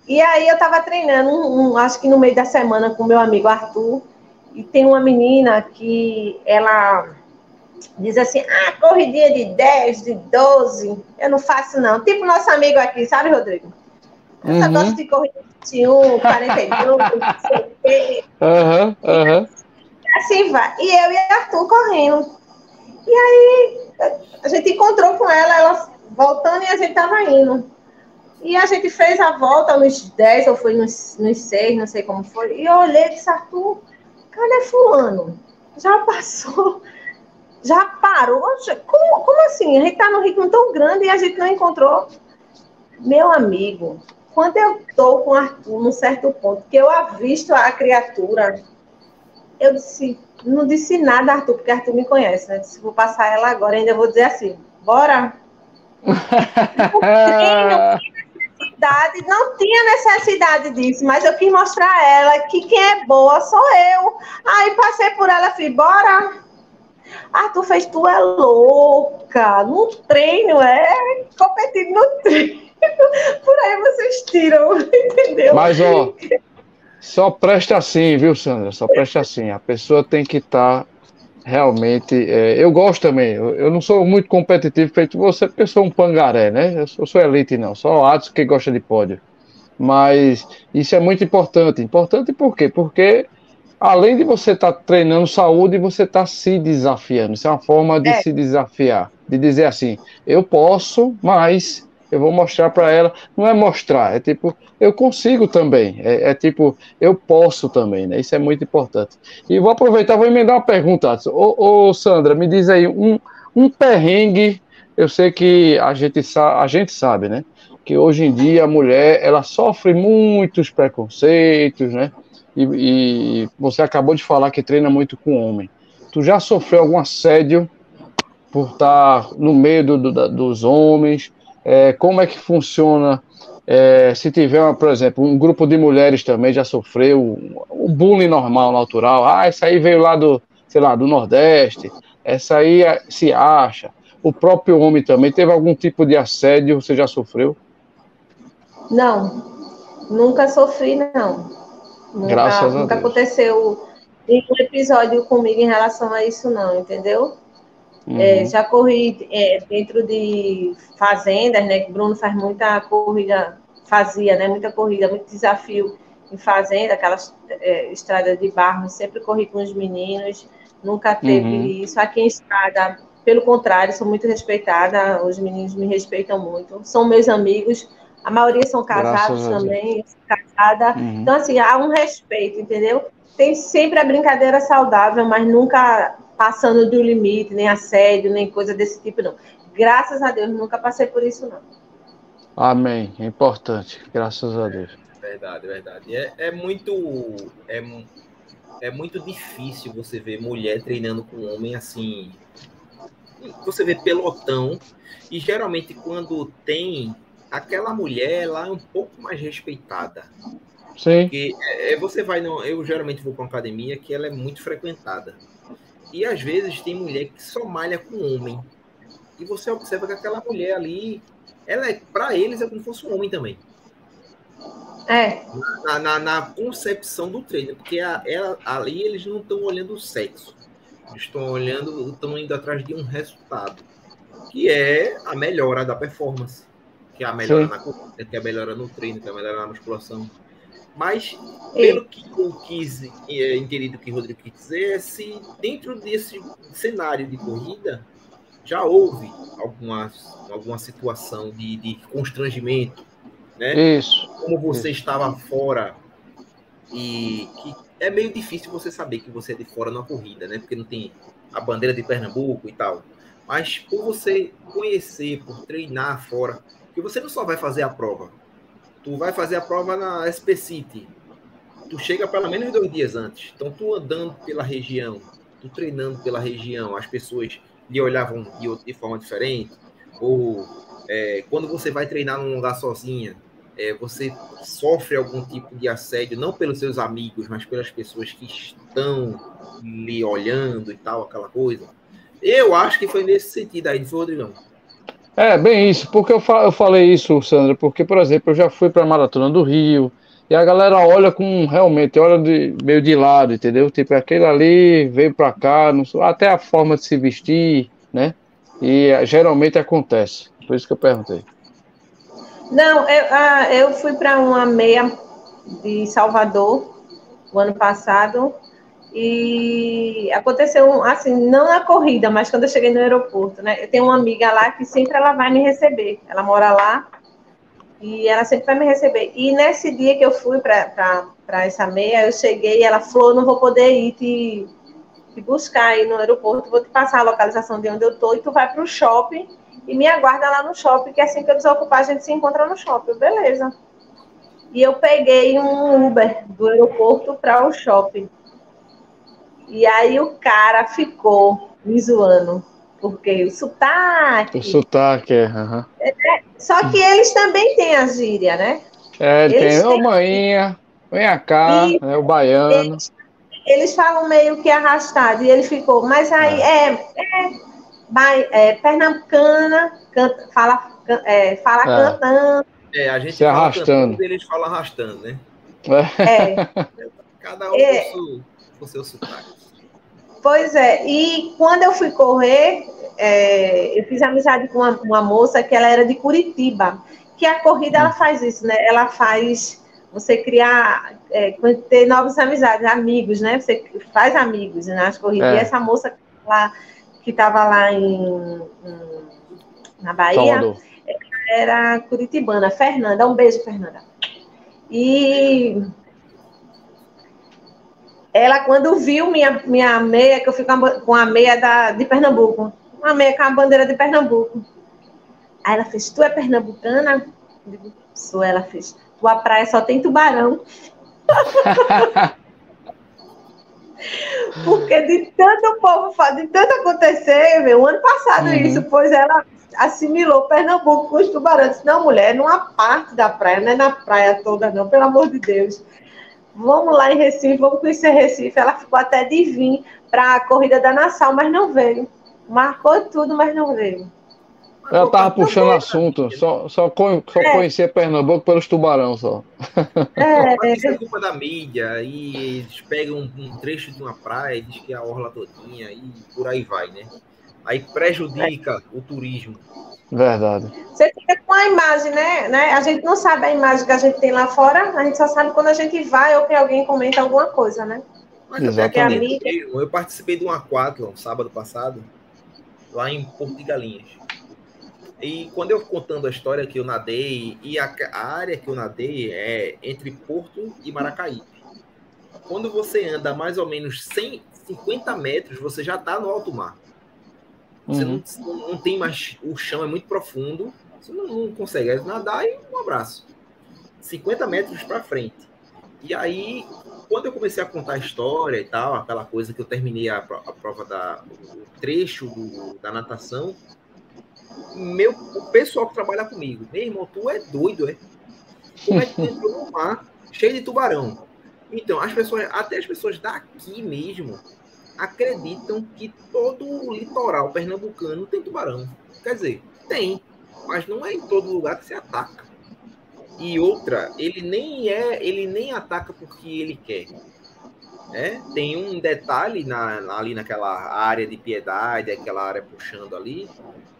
E aí eu tava treinando, um, um, acho que no meio da semana, com meu amigo Arthur, e tem uma menina que ela diz assim, ah, corridinha de 10, de 12, eu não faço não. Tipo nosso amigo aqui, sabe, Rodrigo? Eu uhum. só gosto de corrida de 21, 42, não sei o quê. Uhum, uhum. Assim vai. E eu e Arthur correndo. E aí, a gente encontrou com ela, ela voltando e a gente tava indo. E a gente fez a volta nos 10, ou foi nos, nos 6, não sei como foi. E eu olhei e disse, Arthur, cadê fulano? Já passou já parou? Como, como assim? A gente está num ritmo tão grande e a gente não encontrou. Meu amigo, quando eu estou com o Arthur num certo ponto, que eu avisto a criatura, eu disse, não disse nada, Arthur, porque Arthur me conhece, né? Se vou passar ela agora, ainda vou dizer assim, bora. necessidade, não tinha necessidade disso, mas eu quis mostrar a ela que quem é boa sou eu. Aí passei por ela e falei, bora. Ah, tu fez, tu é louca. No treino, é competindo no treino. Por aí vocês tiram, entendeu? Mas, ó, só presta assim, viu, Sandra? Só presta assim. A pessoa tem que estar tá realmente, é, eu gosto também. Eu, eu, não sou muito competitivo feito você, porque eu sou um pangaré, né? Eu sou, sou elite, não. Só Atos que gosta de pódio. Mas isso é muito importante. Importante por quê? Porque além de você estar tá treinando saúde, você está se desafiando. Isso é uma forma de é. se desafiar, de dizer assim: eu posso, mas eu vou mostrar para ela. Não é mostrar, é tipo, eu consigo também. É, é, tipo, eu posso também, né? Isso é muito importante. E vou aproveitar, vou emendar uma pergunta. Ô, ô Sandra, me diz aí, um, um perrengue. Eu sei que a gente, a gente sabe, né? Que hoje em dia a mulher ela sofre muitos preconceitos, né? E, e, você acabou de falar que treina muito com homem. Tu já sofreu algum assédio por estar no meio do, do, dos homens? É, como é que funciona? É, se tiver, uma, por exemplo, um grupo de mulheres também já sofreu o bullying normal, natural. Ah, essa aí veio lá do, sei lá, do Nordeste. Essa aí é, se acha. O próprio homem também teve algum tipo de assédio? Você já sofreu? Não, nunca sofri, não. Nunca, Graças nunca aconteceu nenhum episódio comigo em relação a isso, não, entendeu? Uhum. É, já corri é, dentro de fazendas, né? Que Bruno faz muita corrida, fazia, né? Muita corrida, muito desafio em fazenda, aquelas é, estradas de barro, sempre corri com os meninos, nunca teve uhum. isso. Aqui em estrada, pelo contrário, sou muito respeitada, os meninos me respeitam muito, são meus amigos, a maioria são casados também, casada. Uhum. Então, assim, há um respeito, entendeu? Tem sempre a brincadeira saudável, mas nunca passando do limite, nem assédio, nem coisa desse tipo, não. Graças a Deus, nunca passei por isso, não. Amém. É importante, graças a Deus. Verdade, verdade. É, é muito. É, é muito difícil você ver mulher treinando com homem assim. Você vê pelotão, e geralmente quando tem aquela mulher lá é um pouco mais respeitada. Sim. Porque é, você vai no, eu geralmente vou para uma academia que ela é muito frequentada. E às vezes tem mulher que só malha com homem. E você observa que aquela mulher ali, ela é para eles é como se fosse um homem também. É. Na, na, na concepção do treino, porque a, ela, ali eles não estão olhando o sexo. Eles estão olhando, estão indo atrás de um resultado, que é a melhora da performance que é a melhora Sim. na corrida, que é a melhora no treino, que é a melhora na musculação. Mas, pelo que eu quis é, entender do que o Rodrigo quis dizer, é se dentro desse cenário de corrida já houve alguma, alguma situação de, de constrangimento, né? Isso. Como você Isso. estava fora e que é meio difícil você saber que você é de fora na corrida, né? Porque não tem a bandeira de Pernambuco e tal. Mas por você conhecer, por treinar fora, porque você não só vai fazer a prova, tu vai fazer a prova na SP City. Tu chega pelo menos dois dias antes. Então, tu andando pela região, tu treinando pela região, as pessoas lhe olhavam de, de forma diferente. Ou é, quando você vai treinar num lugar sozinha, é, você sofre algum tipo de assédio, não pelos seus amigos, mas pelas pessoas que estão lhe olhando e tal, aquela coisa. Eu acho que foi nesse sentido aí, foi, Rodrigão? É, bem isso. Porque eu, fa eu falei isso, Sandra? Porque, por exemplo, eu já fui para a Maratona do Rio e a galera olha com, realmente, olha de, meio de lado, entendeu? Tipo, aquele ali veio para cá, não, até a forma de se vestir, né? E geralmente acontece. Por isso que eu perguntei. Não, eu, ah, eu fui para uma meia de Salvador o ano passado e aconteceu, assim, não na corrida, mas quando eu cheguei no aeroporto, né? Eu tenho uma amiga lá que sempre ela vai me receber. Ela mora lá e ela sempre vai me receber. E nesse dia que eu fui para essa meia, eu cheguei e ela falou: não vou poder ir te, te buscar aí no aeroporto, vou te passar a localização de onde eu tô e tu vai para o shopping e me aguarda lá no shopping, que assim que eu desocupar, a gente se encontra no shopping. Beleza. E eu peguei um Uber do aeroporto para o shopping. E aí o cara ficou me zoando, porque o sotaque. O sotaque, é. Uhum. é só que eles também têm a gíria, né? É, eles tem, ô manhinha, vem cá, e, é o baiano. Eles, eles, falam meio que arrastado, e ele ficou, mas aí é, é, é, é pernambucana, canta, fala, é, fala é. cantando. É, a gente Se arrastando. Cantando, eles falam arrastando, né? É. Cada um é. com, o seu, com seu sotaque. Pois é, e quando eu fui correr, é, eu fiz amizade com uma, uma, moça que ela era de Curitiba, que a corrida ela faz isso, né? Ela faz você criar, é, ter novas amizades, amigos, né? Você faz amigos nas corridas. É. E essa moça lá, que estava lá em, em, na Bahia, era curitibana, Fernanda. Um beijo, Fernanda. E ela, quando viu minha, minha meia, que eu fico com a meia da, de Pernambuco, uma meia com a bandeira de Pernambuco. Aí ela fez, tu é pernambucana? Eu digo, sou. Ela fez, tua praia só tem tubarão. Porque de tanto povo, de tanto acontecer, meu, ano passado uhum. isso, pois ela assimilou Pernambuco com os tubarões. Não, mulher, numa parte da praia, não é na praia toda, não, pelo amor de Deus. Vamos lá em Recife, vamos conhecer Recife. Ela ficou até de vir para a corrida da Nassau, mas não veio. Marcou tudo, mas não veio. Ela tava puxando assunto, só, só, só é. conhecia Pernambuco pelos tubarão só. É, é. Isso é culpa da mídia, e eles pegam um, um, trecho de uma praia e diz que é a orla todinha, e por aí vai, né? Aí prejudica é. o turismo. Verdade. Você fica com a imagem, né? né? A gente não sabe a imagem que a gente tem lá fora, a gente só sabe quando a gente vai ou que alguém comenta alguma coisa, né? Mas Exatamente. Mídia... Eu, eu participei de um aquátlon sábado passado, lá em Porto de Galinhas. E quando eu contando a história que eu nadei, e a, a área que eu nadei é entre Porto e Maracaípe. Quando você anda mais ou menos 150 metros, você já está no alto mar. Você uhum. não, não tem mais. O chão é muito profundo, você não, não consegue nadar e um abraço. 50 metros para frente. E aí, quando eu comecei a contar a história e tal, aquela coisa que eu terminei a, a prova da o trecho do, da natação, meu, o pessoal que trabalha comigo, meu irmão, tu é doido, é? Como é que tu entrou no mar cheio de tubarão? Então, as pessoas, até as pessoas daqui mesmo, acreditam que todo o litoral pernambucano tem tubarão. Quer dizer, tem, mas não é em todo lugar que se ataca. E outra, ele nem é, ele nem ataca porque ele quer. É, tem um detalhe na, ali naquela área de piedade, aquela área puxando ali,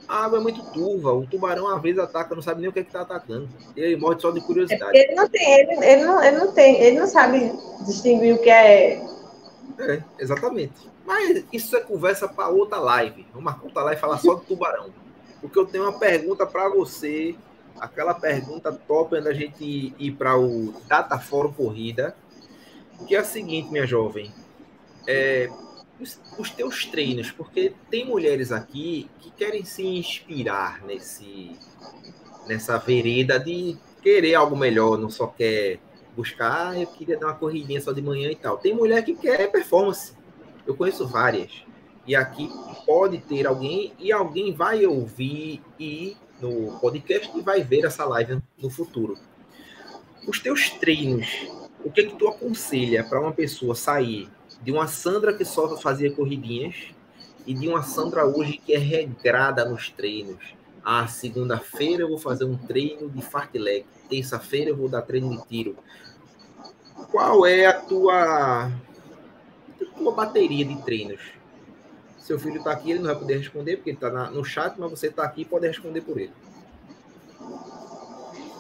a água é muito turva. O tubarão, às vezes, ataca, não sabe nem o que é está atacando. Ele morre só de curiosidade. Ele não tem, ele, ele, não, ele não tem, ele não sabe distinguir o que é. É, exatamente. Mas isso é conversa para outra live. Vamos marcar outra live e falar só do tubarão. Porque eu tenho uma pergunta para você. Aquela pergunta top antes da gente ir para o Data Fórum Corrida. Que é a seguinte, minha jovem. É, os, os teus treinos, porque tem mulheres aqui que querem se inspirar nesse nessa vereda de querer algo melhor, não só quer buscar, ah, eu queria dar uma corridinha só de manhã e tal. Tem mulher que quer performance. Eu conheço várias. E aqui pode ter alguém e alguém vai ouvir e no podcast e vai ver essa live no futuro. Os teus treinos, o que é que tu aconselha para uma pessoa sair de uma Sandra que só fazia corridinhas e de uma Sandra hoje que é regrada nos treinos. Ah, segunda-feira eu vou fazer um treino de fartlek, terça-feira eu vou dar treino de tiro. Qual é a tua, a tua bateria de treinos? Seu filho está aqui, ele não vai poder responder porque ele está no chat, mas você está aqui e pode responder por ele.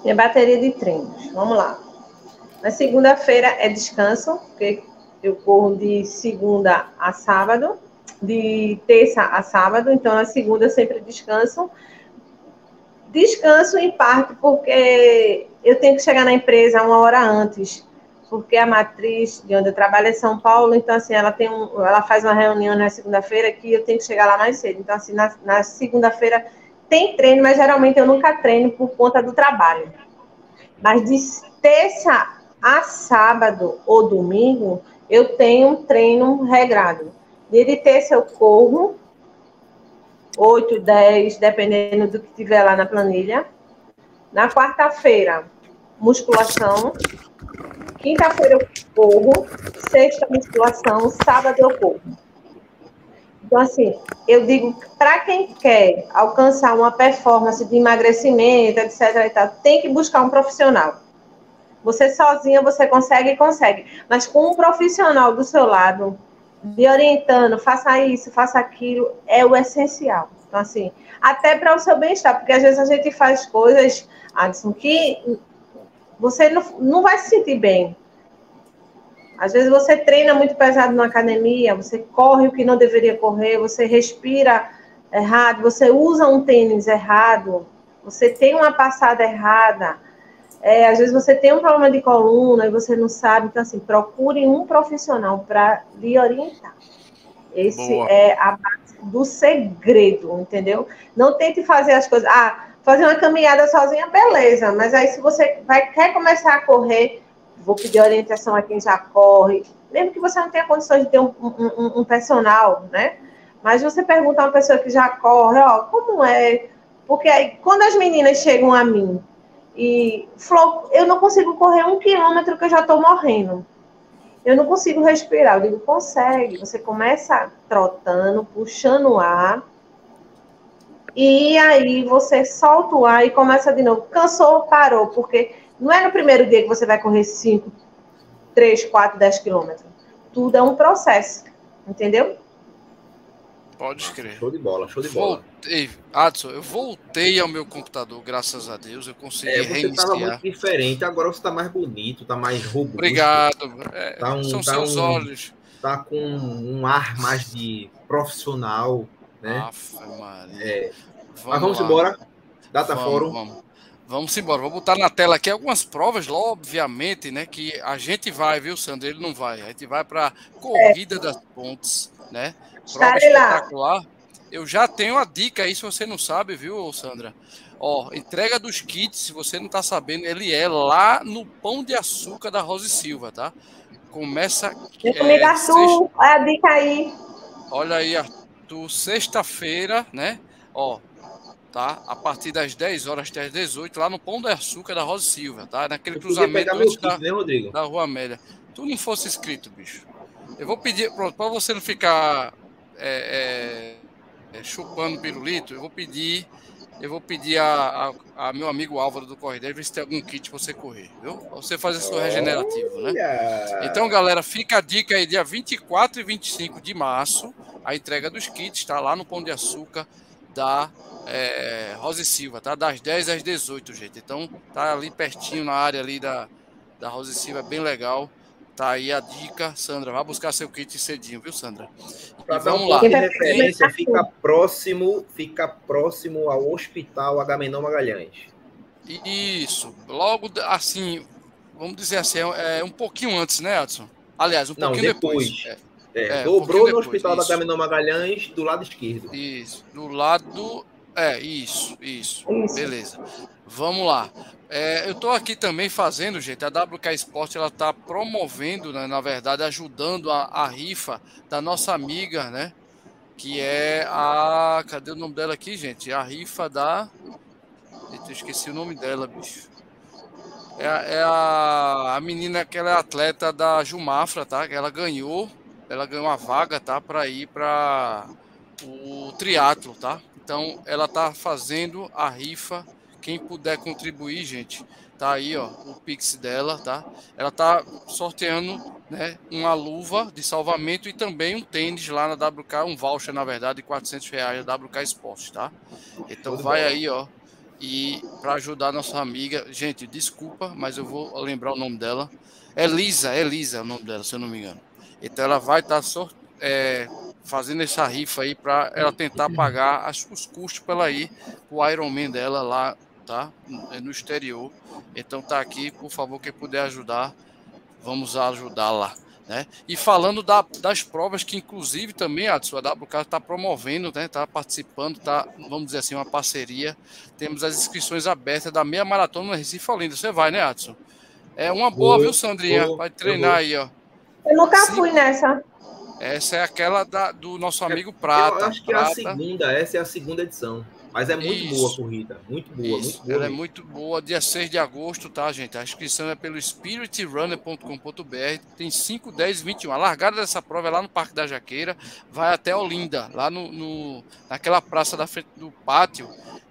Minha bateria de treinos, vamos lá. Na segunda-feira é descanso, porque eu corro de segunda a sábado, de terça a sábado, então na segunda sempre descanso. Descanso em parte porque eu tenho que chegar na empresa uma hora antes, porque a matriz de onde eu trabalho é São Paulo, então assim, ela tem um, ela faz uma reunião na segunda-feira que eu tenho que chegar lá mais cedo. Então assim, na, na segunda-feira tem treino, mas geralmente eu nunca treino por conta do trabalho. Mas de terça a sábado ou domingo, eu tenho um treino regrado. Dia de terça eu corro, 8, 10, dependendo do que tiver lá na planilha. Na quarta-feira, musculação. Quinta-feira eu corro. Sexta, musculação. Sábado eu corro. Então, assim, eu digo, para quem quer alcançar uma performance de emagrecimento, etc. Tal, tem que buscar um profissional. Você sozinha você consegue, consegue. Mas com um profissional do seu lado, lhe orientando, faça isso, faça aquilo, é o essencial. Então, assim, até para o seu bem-estar, porque às vezes a gente faz coisas, Adson, que você não, não vai se sentir bem. Às vezes você treina muito pesado na academia, você corre o que não deveria correr, você respira errado, você usa um tênis errado, você tem uma passada errada, é, às vezes você tem um problema de coluna e você não sabe, então assim, procure um profissional para lhe orientar. Esse Boa. é a base do segredo, entendeu? Não tente fazer as coisas. Ah, fazer uma caminhada sozinha, beleza, mas aí se você vai, quer começar a correr, vou pedir orientação a quem já corre, mesmo que você não tenha condições de ter um, um, um personal, né? Mas você pergunta a uma pessoa que já corre, ó, como é? Porque aí, quando as meninas chegam a mim e Flor, eu não consigo correr um quilômetro que eu já estou morrendo. Eu não consigo respirar. Eu digo, consegue. Você começa trotando, puxando o ar. E aí você solta o ar e começa de novo. Cansou, parou. Porque não é no primeiro dia que você vai correr 5, 3, 4, 10 quilômetros. Tudo é um processo. Entendeu? Pode escrever. Show de bola, show de bola. Voltei, Adson, eu voltei ao meu computador, graças a Deus, eu consegui é, você reiniciar. Você muito diferente, agora você está mais bonito, está mais robusto. Obrigado. É, tá um, são tá seus um, olhos. Tá com um ar mais de profissional, né? Afa, é. Vamos Mas vamos lá. embora. Data vamos, Fórum. Vamos. Vamos embora. Vou botar na tela aqui algumas provas, obviamente, né? Que a gente vai, viu, Sandro? Ele não vai. A gente vai para Corrida é. das Pontes, né? Prova espetacular. Lá. Eu já tenho a dica aí, se você não sabe, viu, Sandra? Ó, entrega dos kits, se você não tá sabendo, ele é lá no Pão de Açúcar da Rose Silva, tá? Começa. Vem comigo, é, Arthur. Sexta... Olha a dica aí. Olha aí, Arthur. Sexta-feira, né? Ó, tá? A partir das 10 horas até as 18, lá no Pão de Açúcar da Rose Silva, tá? Naquele cruzamento antes da, né, da Rua Amélia. Tu não fosse inscrito, bicho. Eu vou pedir, pronto, para você não ficar é, é, é, chupando pirulito, eu vou pedir, eu vou pedir a, a, a meu amigo Álvaro do Correio, ver se tem algum kit para você correr, viu? Pra você fazer seu regenerativo, né? Então, galera, fica a dica aí, dia 24 e 25 de março, a entrega dos kits, tá lá no Pão de Açúcar da é, Rosa Silva, tá? Das 10 às 18, gente. Então, tá ali pertinho na área ali da, da Rosa Silva, é bem legal. Tá aí a dica, Sandra. Vá buscar seu kit cedinho, viu, Sandra? Pra e vamos um lá. Referência, fica próximo, fica próximo ao Hospital Agamenon Magalhães. Isso. Logo assim, vamos dizer assim, é, é um pouquinho antes, né, Adson? Aliás, um Não, pouquinho depois. depois. É, é, dobrou um no Hospital isso. da Agamenon Magalhães do lado esquerdo. Isso. Do lado. É, isso, isso. isso. Beleza. Vamos lá. É, eu estou aqui também fazendo, gente, a WK Sport ela está promovendo, né, na verdade, ajudando a, a, rifa da nossa amiga, né? Que é a. Cadê o nome dela aqui, gente? A rifa da. Eita, eu esqueci o nome dela, bicho. É, é a, a menina que ela é atleta da Jumafra, tá? Ela ganhou, ela ganhou uma vaga, tá? Para ir para o triatlo, tá? Então ela tá fazendo a rifa quem puder contribuir, gente, tá aí, ó, o Pix dela, tá? Ela tá sorteando, né, uma luva de salvamento e também um tênis lá na WK, um voucher, na verdade, de 400 reais da WK Esportes, tá? Então vai aí, ó, e para ajudar a nossa amiga, gente, desculpa, mas eu vou lembrar o nome dela. Elisa, Elisa é o nome dela, se eu não me engano. Então ela vai estar tá é, fazendo essa rifa aí para ela tentar pagar as, os custos para ela ir o Ironman dela lá tá? É no exterior. Então tá aqui, por favor, quem puder ajudar, vamos ajudar lá. Né? E falando da, das provas que, inclusive, também a WK está promovendo, está né? Tá participando, tá, vamos dizer assim, uma parceria. Temos as inscrições abertas da meia maratona no Recife Olinda. Você vai, né, Adson? É uma boa, vou, viu, Sandrinha? Vou, vai treinar aí, ó. Eu nunca Sim. fui nessa. Essa é aquela da, do nosso amigo Prata. Eu acho que Prata. é a segunda, essa é a segunda edição. Mas é muito Isso. boa a corrida. Muito boa, Isso. muito boa. Ela é muito boa. Dia 6 de agosto, tá, gente? A inscrição é pelo spiritrunner.com.br. Tem 5, 10, 21. A largada dessa prova é lá no Parque da Jaqueira. Vai até Olinda, lá no, no naquela praça da frente do pátio,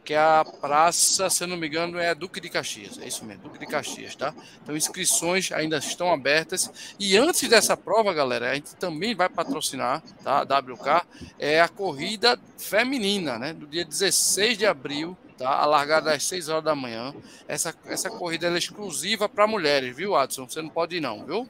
que é a praça, se eu não me engano, é Duque de Caxias. É isso mesmo, Duque de Caxias, tá? Então, inscrições ainda estão abertas. E antes dessa prova, galera, a gente também vai patrocinar, tá? A WK, é a corrida feminina, né? Do dia 16 de abril, tá? A largada às 6 horas da manhã. Essa, essa corrida é exclusiva para mulheres, viu, Adson? Você não pode ir, não, viu?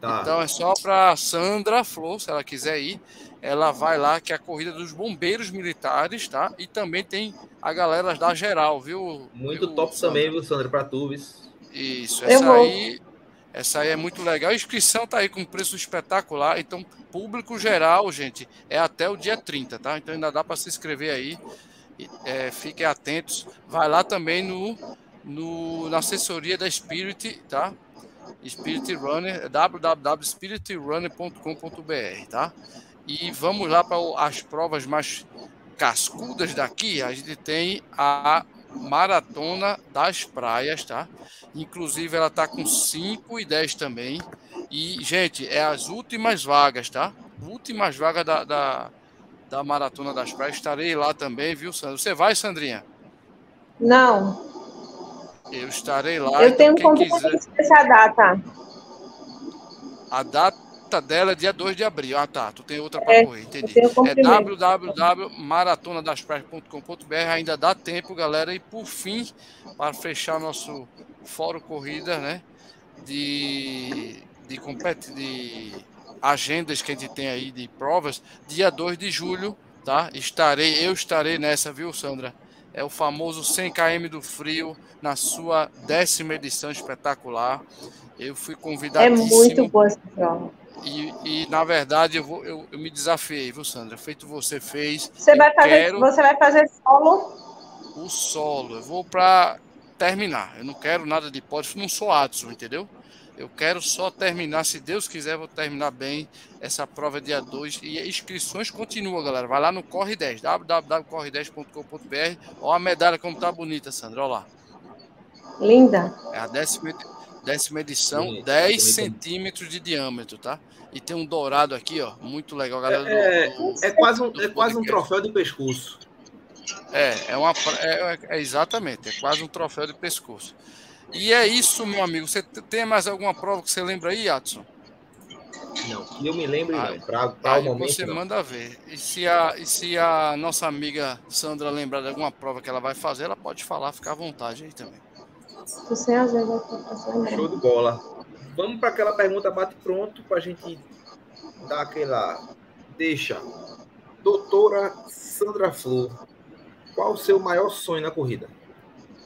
Tá. Então é só para Sandra Flor, se ela quiser ir ela vai lá, que é a corrida dos bombeiros militares, tá? E também tem a galera da geral, viu? Muito viu, top Sandra? também, viu, Sandra, para tu, Isso, essa aí, essa aí é muito legal. A inscrição tá aí com preço espetacular, então público geral, gente, é até o dia 30, tá? Então ainda dá para se inscrever aí. É, fiquem atentos. Vai lá também no, no, na assessoria da Spirit, tá? Spirit Runner, www.spiritrunner.com.br, tá? E vamos lá para as provas mais cascudas daqui. A gente tem a Maratona das Praias, tá? Inclusive, ela tá com 5 e 10 também. E, gente, é as últimas vagas, tá? Últimas vagas da, da, da Maratona das Praias. Estarei lá também, viu, Sandra? Você vai, Sandrinha? Não. Eu estarei lá. Eu então, tenho um compromisso quiser... essa data. A data data dela é dia 2 de abril. Ah, tá. Tu tem outra para é, correr, entendi. É www.maratonadaspraias.com.br. Ainda dá tempo, galera. E por fim, para fechar nosso fórum corrida, né? De, de, compet... de agendas que a gente tem aí de provas, dia 2 de julho, tá? Estarei, eu estarei nessa, viu, Sandra? É o famoso 100 km do frio na sua décima edição espetacular. Eu fui convidado. É muito boa essa prova. E, e, na verdade eu, vou, eu, eu, me desafiei, viu, Sandra? Feito você fez. Você vai fazer, quero... você vai fazer solo? O solo. Eu vou para terminar. Eu não quero nada de pódio, não sou Adson, entendeu? Eu quero só terminar, se Deus quiser, vou terminar bem essa prova dia 2. E inscrições continuam, galera. Vai lá no Corre 10, www.corre10.com.br. Olha a medalha como tá bonita, Sandra. Olha lá. Linda. É a décima décima edição, Bonito, 10 centímetros de diâmetro, tá? E tem um dourado aqui, ó, muito legal, galera. É, do, do, é quase, um, é quase um troféu de pescoço. É, é, uma, é, é, exatamente, é quase um troféu de pescoço. E é isso, meu amigo. Você tem mais alguma prova que você lembra aí, Adson? Não, que eu me lembro ah, não. Para o momento. Você não. manda ver. E se, a, e se a nossa amiga Sandra lembrar de alguma prova que ela vai fazer, ela pode falar, fica à vontade aí também. Você ajuda a Show de bola. Vamos para aquela pergunta bate pronto para a gente dar aquela deixa. Doutora Sandra Flor, qual o seu maior sonho na corrida?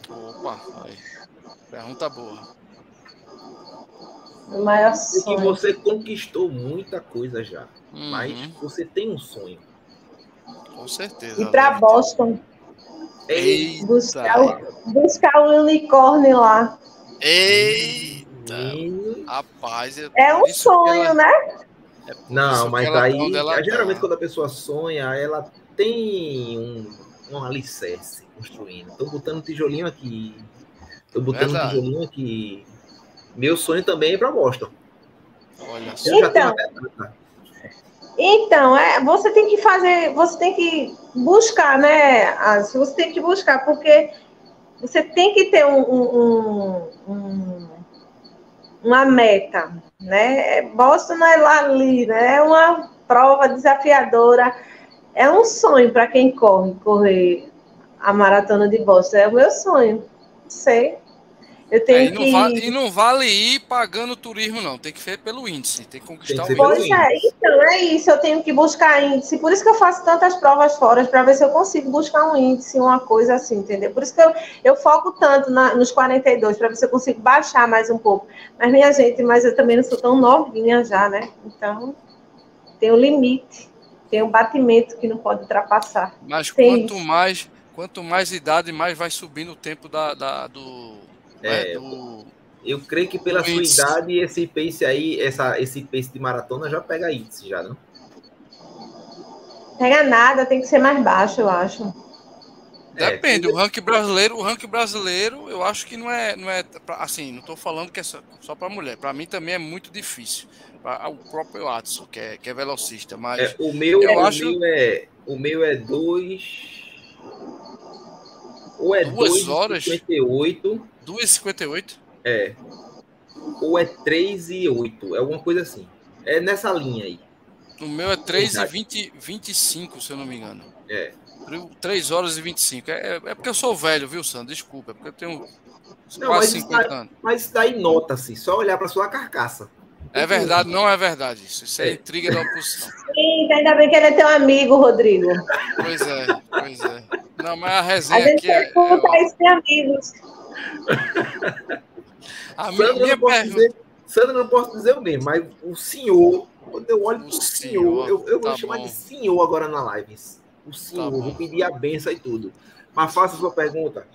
Opa, aí. pergunta boa. O maior sonho. Porque você conquistou muita coisa já, uhum. mas você tem um sonho. Com certeza. E para Boston. Eita. Buscar, o, buscar o unicórnio lá. Eita! Rapaz, é, é um sonho, ela... né? É não, mas aí, geralmente, quando a pessoa sonha, ela tem um, um alicerce construindo. Estou botando um tijolinho aqui. Estou botando Verdade. um tijolinho aqui. Meu sonho também é para Boston. Olha só. Então, então, é, você tem que fazer, você tem que buscar, né? Você tem que buscar, porque você tem que ter um, um, um, uma meta, né? Boston não é lá ali, né? É uma prova desafiadora, é um sonho para quem corre, correr a maratona de Boston, é o meu sonho. Sei. Eu tenho é, e, não que... vale, e não vale ir pagando turismo, não. Tem que ser pelo índice. Tem que conquistar tem que o Pois é, então é isso. Eu tenho que buscar índice. Por isso que eu faço tantas provas fora, para ver se eu consigo buscar um índice, uma coisa assim, entendeu? Por isso que eu, eu foco tanto na, nos 42, para ver se eu consigo baixar mais um pouco. Mas, minha gente, mas eu também não sou tão novinha já, né? Então, tem um limite. Tem um batimento que não pode ultrapassar. Mas quanto mais, quanto mais idade, mais vai subindo o tempo da, da do é, do... Eu creio que pela sua idade, esse pace aí, essa, esse pace de maratona já pega índice, já, não? Pega nada, tem que ser mais baixo, eu acho. É, Depende, o ranking brasileiro, o ranking brasileiro, eu acho que não é, não é assim, não estou falando que é só, só para mulher. Para mim também é muito difícil. Pra, o próprio Watson, que é, que é velocista, mas é, o meu, eu o acho... meu é o meu é dois Ou é 2 horas? 58. 2,58? É. Ou é 3 e 8. É alguma coisa assim. É nessa linha aí. O meu é 3 e 20, 25, se eu não me engano. É. 3 horas e 25. É, é porque eu sou velho, viu, Sandro? Desculpa. É porque eu tenho não, quase mas 50 anos. Mas isso daí nota-se. Só olhar para sua carcaça. É verdade, não é verdade isso. Isso é, é. intriga da oposição. Sim, ainda bem que ele é teu amigo, Rodrigo. Pois é, pois é. Não, mas a resenha a gente aqui é. Conta é... isso de amigos. A Sandra, minha não pergunta... dizer, Sandra, não posso dizer o mesmo, mas o senhor, quando eu olho o pro senhor, senhor eu, eu tá vou chamar bom. de senhor agora na live. O senhor, tá vou pedir a benção e tudo. Mas faça a sua pergunta.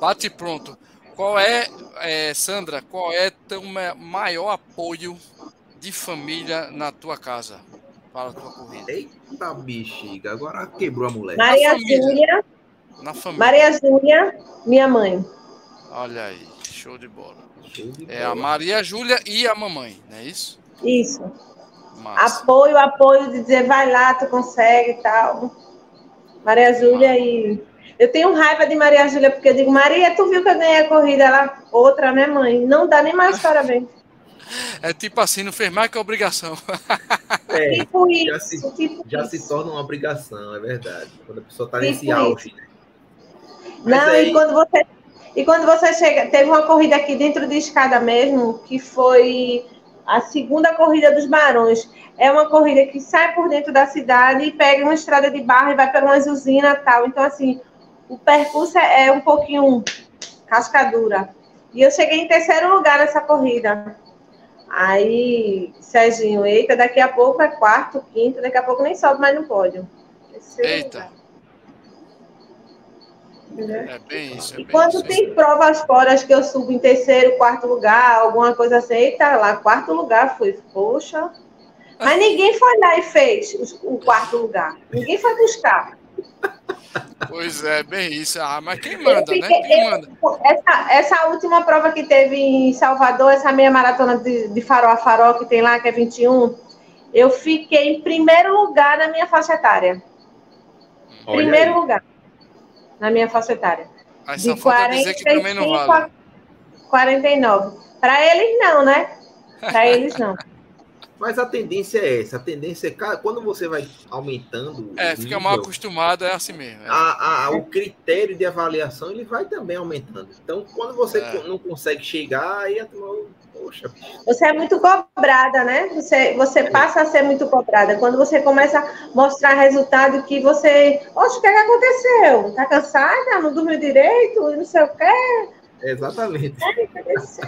Bate pronto. Qual é, é, Sandra, qual é teu maior apoio de família na tua casa para a tua corrida? Eita bexiga, agora quebrou a mulher. Maria Júlia. Na família. Maria Júlia, minha mãe. Olha aí, show de bola. Show de é bola. a Maria Júlia e a mamãe, não é isso? Isso. Massa. Apoio, apoio de dizer vai lá, tu consegue e tal. Maria Júlia e eu tenho raiva de Maria Júlia, porque eu digo, Maria, tu viu que eu ganhei a corrida? Ela, outra, né, mãe? Não dá nem mais parabéns. É tipo assim, não fez mais que obrigação. É, tipo isso, já, se, tipo já se torna uma obrigação, é verdade. Quando a pessoa está tipo nesse auge, né? Não, aí... e quando você. E quando você chega, teve uma corrida aqui dentro de escada mesmo, que foi a segunda corrida dos Barões. É uma corrida que sai por dentro da cidade e pega uma estrada de barro e vai para uma usina tal. Então, assim, o percurso é, é um pouquinho cascadura. E eu cheguei em terceiro lugar nessa corrida. Aí, Serginho, eita, daqui a pouco é quarto, quinto, daqui a pouco nem sobe mais no pódio. Terceiro eita. Lugar. É bem isso. É e quando isso, tem provas fora que eu subo em terceiro, quarto lugar, alguma coisa assim, eita, lá, quarto lugar, fui, poxa. Mas ninguém foi lá e fez o, quarto lugar. Ninguém foi buscar. Pois é, bem isso. Ah, mas quem manda, fiquei, né? Quem manda? Essa, essa última prova que teve em Salvador, essa meia maratona de, de farol a farol que tem lá, que é 21, eu fiquei em primeiro lugar na minha faixa etária. Olha primeiro aí. lugar na minha faixa etária. Mas de 45 vale. a 49. Para eles não, né? Para eles não. Mas a tendência é essa. A tendência é quando você vai aumentando. É, fica nível, mal acostumado, é assim mesmo. É. A, a, o critério de avaliação ele vai também aumentando. Então, quando você é. não consegue chegar, aí a turma, poxa. Você é muito cobrada, né? Você, você passa a ser muito cobrada. Quando você começa a mostrar resultado que você. Poxa, o que, é que aconteceu? Tá cansada? Não dormiu direito? Não sei o quê Exatamente. É,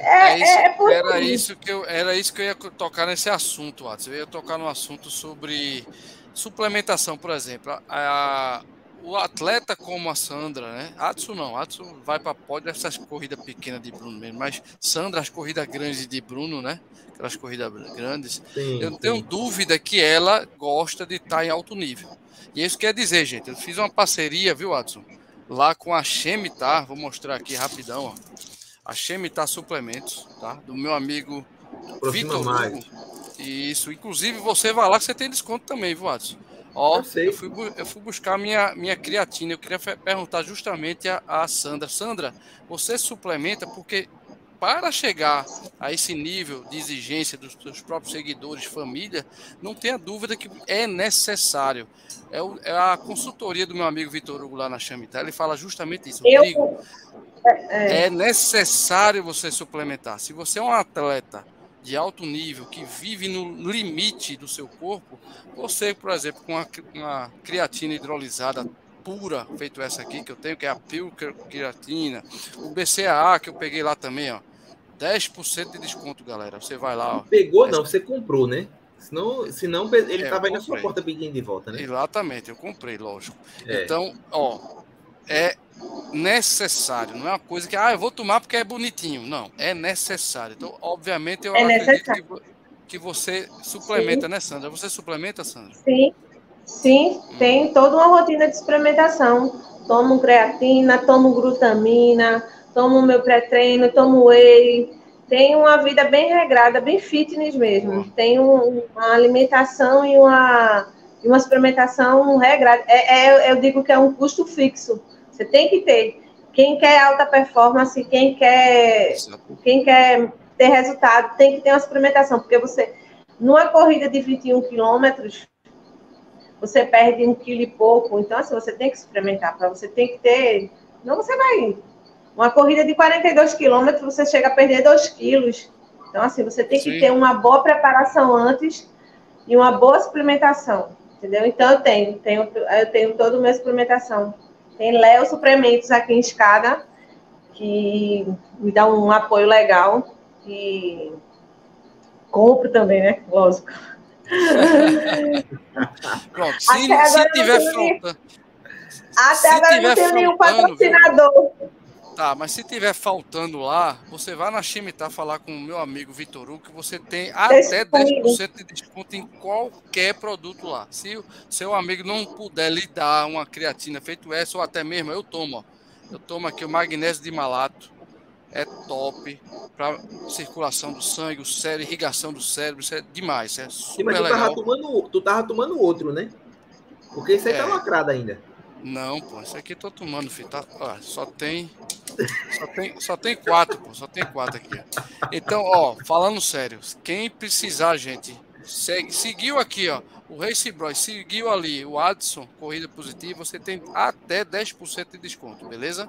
é, é, isso, era, isso que eu, era isso que eu ia tocar nesse assunto, Watson. Eu ia tocar no assunto sobre suplementação, por exemplo. A, a, o atleta como a Sandra, né? Adson não, Adson vai para pódio essas corridas pequenas de Bruno mesmo, mas Sandra, as corridas grandes de Bruno, né? Aquelas corridas grandes. Sim, eu não tenho dúvida que ela gosta de estar em alto nível. E isso quer dizer, gente, eu fiz uma parceria, viu, Adson? lá com a Chemitar, vou mostrar aqui rapidão, ó. A Chemitar Suplementos, tá? Do meu amigo Vitor Hugo. Isso, inclusive você vai lá que você tem desconto também, viu, Adson? Ó, eu, eu, fui, eu fui buscar minha, minha creatina. Eu queria perguntar justamente a, a Sandra. Sandra, você suplementa porque para chegar a esse nível de exigência dos seus próprios seguidores, família, não tenha dúvida que é necessário. É, o, é a consultoria do meu amigo Vitor Hugo lá na Chamitar, ele fala justamente isso. Eu, Rodrigo, é, é necessário você suplementar. Se você é um atleta de alto nível, que vive no limite do seu corpo, você, por exemplo, com uma, uma creatina hidrolisada pura, feito essa aqui que eu tenho, que é a Pilker Creatina, o BCAA que eu peguei lá também, ó. 10% de desconto, galera. Você vai lá, ó. Pegou não, você comprou, né? Senão, senão ele é, tava aí na sua porta pedindo de volta, né? Exatamente, eu comprei, lógico. É. Então, ó, é necessário, não é uma coisa que, ah, eu vou tomar porque é bonitinho. Não, é necessário. Então, obviamente, eu é acredito que, que, você suplementa, Sim. né, Sandra? Você suplementa, Sandra? Sim. Sim, tem toda uma rotina de suplementação. Tomo creatina, tomo glutamina, tomo meu pré-treino, tomo whey. Tenho uma vida bem regrada, bem fitness mesmo. Tenho uma alimentação e uma, uma suplementação regrada. É, é, eu digo que é um custo fixo. Você tem que ter. quem quer alta performance, quem quer, quem quer ter resultado, tem que ter uma suplementação, porque você, numa corrida de 21 quilômetros, você perde um quilo e pouco, então assim, você tem que suplementar, para você tem que ter, não você vai, uma corrida de 42 quilômetros, você chega a perder 2 quilos, então assim, você tem Sim. que ter uma boa preparação antes e uma boa suplementação, entendeu? Então eu tenho, tenho eu tenho toda a minha suplementação tem Léo Suplementos aqui em Escada, que me dá um apoio legal. E compro também, né? Lógico. Pronto, se, se tiver falta. Até se agora não tenho nenhum patrocinador. Tá, mas se tiver faltando lá, você vai na Chimitar falar com o meu amigo Vitor Hugo que você tem até 10% de desconto em qualquer produto lá. Se o seu amigo não puder lhe dar uma creatina feito essa, ou até mesmo eu tomo, ó. Eu tomo aqui o magnésio de malato. É top para circulação do sangue, o cérebro, irrigação do cérebro, isso é demais, é super Sim, mas tu legal. Tava tomando, tu tava tomando outro, né? Porque isso aí tá é. tá lacrado ainda. Não, pô, esse aqui eu tô tomando, filho. Tá, ó, só tem. Só tem, só tem quatro, pô. Só tem quatro aqui. Então, ó, falando sério, quem precisar, gente, segue, seguiu aqui, ó. O Race Bros, seguiu ali o Adson, corrida positiva, você tem até 10% de desconto, beleza?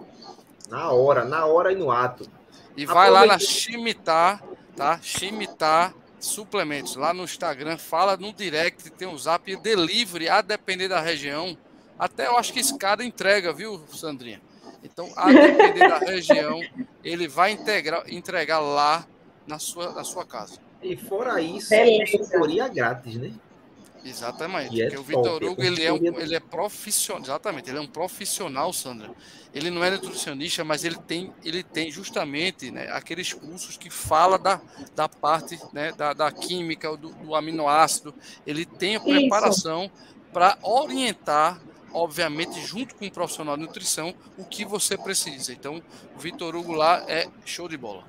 Na hora, na hora e no ato. E vai lá na Chimitar, tá? Chimitar suplementos lá no Instagram, fala no direct, tem um zap delivery, a depender da região até eu acho que escada entrega, viu, Sandrinha? Então, a depender da região, ele vai integrar, entregar lá na sua, na sua casa. E fora isso, é consultoria grátis, né? Exatamente. É porque o Vitor Hugo ele é, um, ele é profissional. Exatamente, ele é um profissional, Sandra. Ele não é nutricionista, mas ele tem, ele tem justamente né, aqueles cursos que fala da, da parte né, da, da química, do, do aminoácido. Ele tem a preparação para orientar obviamente, junto com um profissional de nutrição, o que você precisa. Então, o Vitor Hugo lá é show de bola.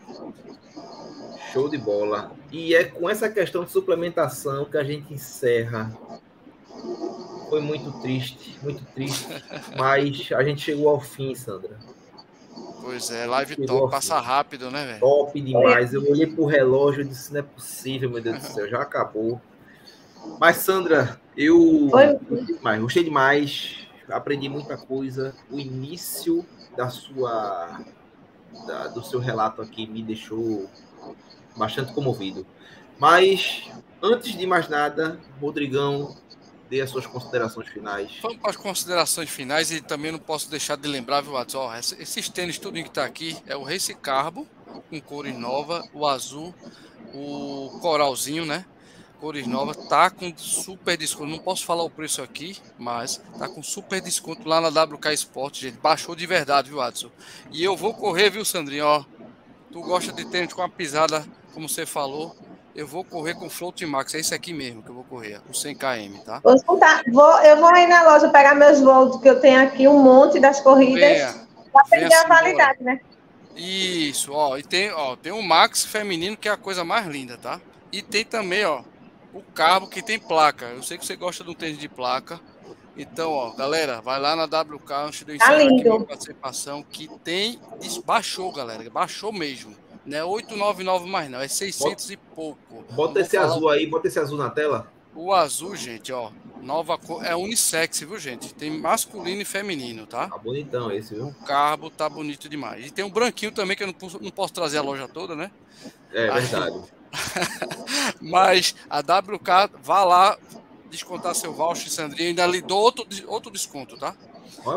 Show de bola. E é com essa questão de suplementação que a gente encerra. Foi muito triste, muito triste. mas a gente chegou ao fim, Sandra. Pois é, live chegou top, passa rápido, né, velho? Top demais. Eu olhei pro relógio e disse: não é possível, meu Deus do céu, já acabou. Mas, Sandra, eu mas gostei demais, aprendi muita coisa. O início da sua da, do seu relato aqui me deixou bastante comovido. Mas, antes de mais nada, Rodrigão, dê as suas considerações finais. Vamos para as considerações finais e também não posso deixar de lembrar, viu, Watson? Esses tênis, tudo que está aqui, é o Race Carbo, com cores nova, o azul, o coralzinho, né? Cores novas, tá com super desconto. Não posso falar o preço aqui, mas tá com super desconto lá na WK Sport, gente. Baixou de verdade, viu, Adson? E eu vou correr, viu, Sandrinho? Ó, tu gosta de tênis com a pisada, como você falou. Eu vou correr com Float Max, é esse aqui mesmo que eu vou correr, o 100 km, tá? Vou escutar, vou, eu vou aí na loja pegar meus voos, que eu tenho aqui um monte das corridas. Para perder a validade, né? Isso, ó, e tem, ó, tem um Max feminino que é a coisa mais linda, tá? E tem também, ó, o carro que tem placa. Eu sei que você gosta de um tênis de placa. Então, ó, galera, vai lá na WK antes de tá lindo. participação que tem. Baixou, galera. Baixou mesmo. Não é 899 mais, não. É 600 bota, e pouco. Bota esse azul aí, bota esse azul na tela. O azul, gente, ó. Nova cor. É unissex, viu, gente? Tem masculino e feminino, tá? Tá bonitão esse, viu? O carbo tá bonito demais. E tem um branquinho também, que eu não posso, não posso trazer a loja toda, né? É verdade. Mas a WK, vá lá descontar seu voucher, Sandrinha, ainda lhe dou outro, outro desconto, tá?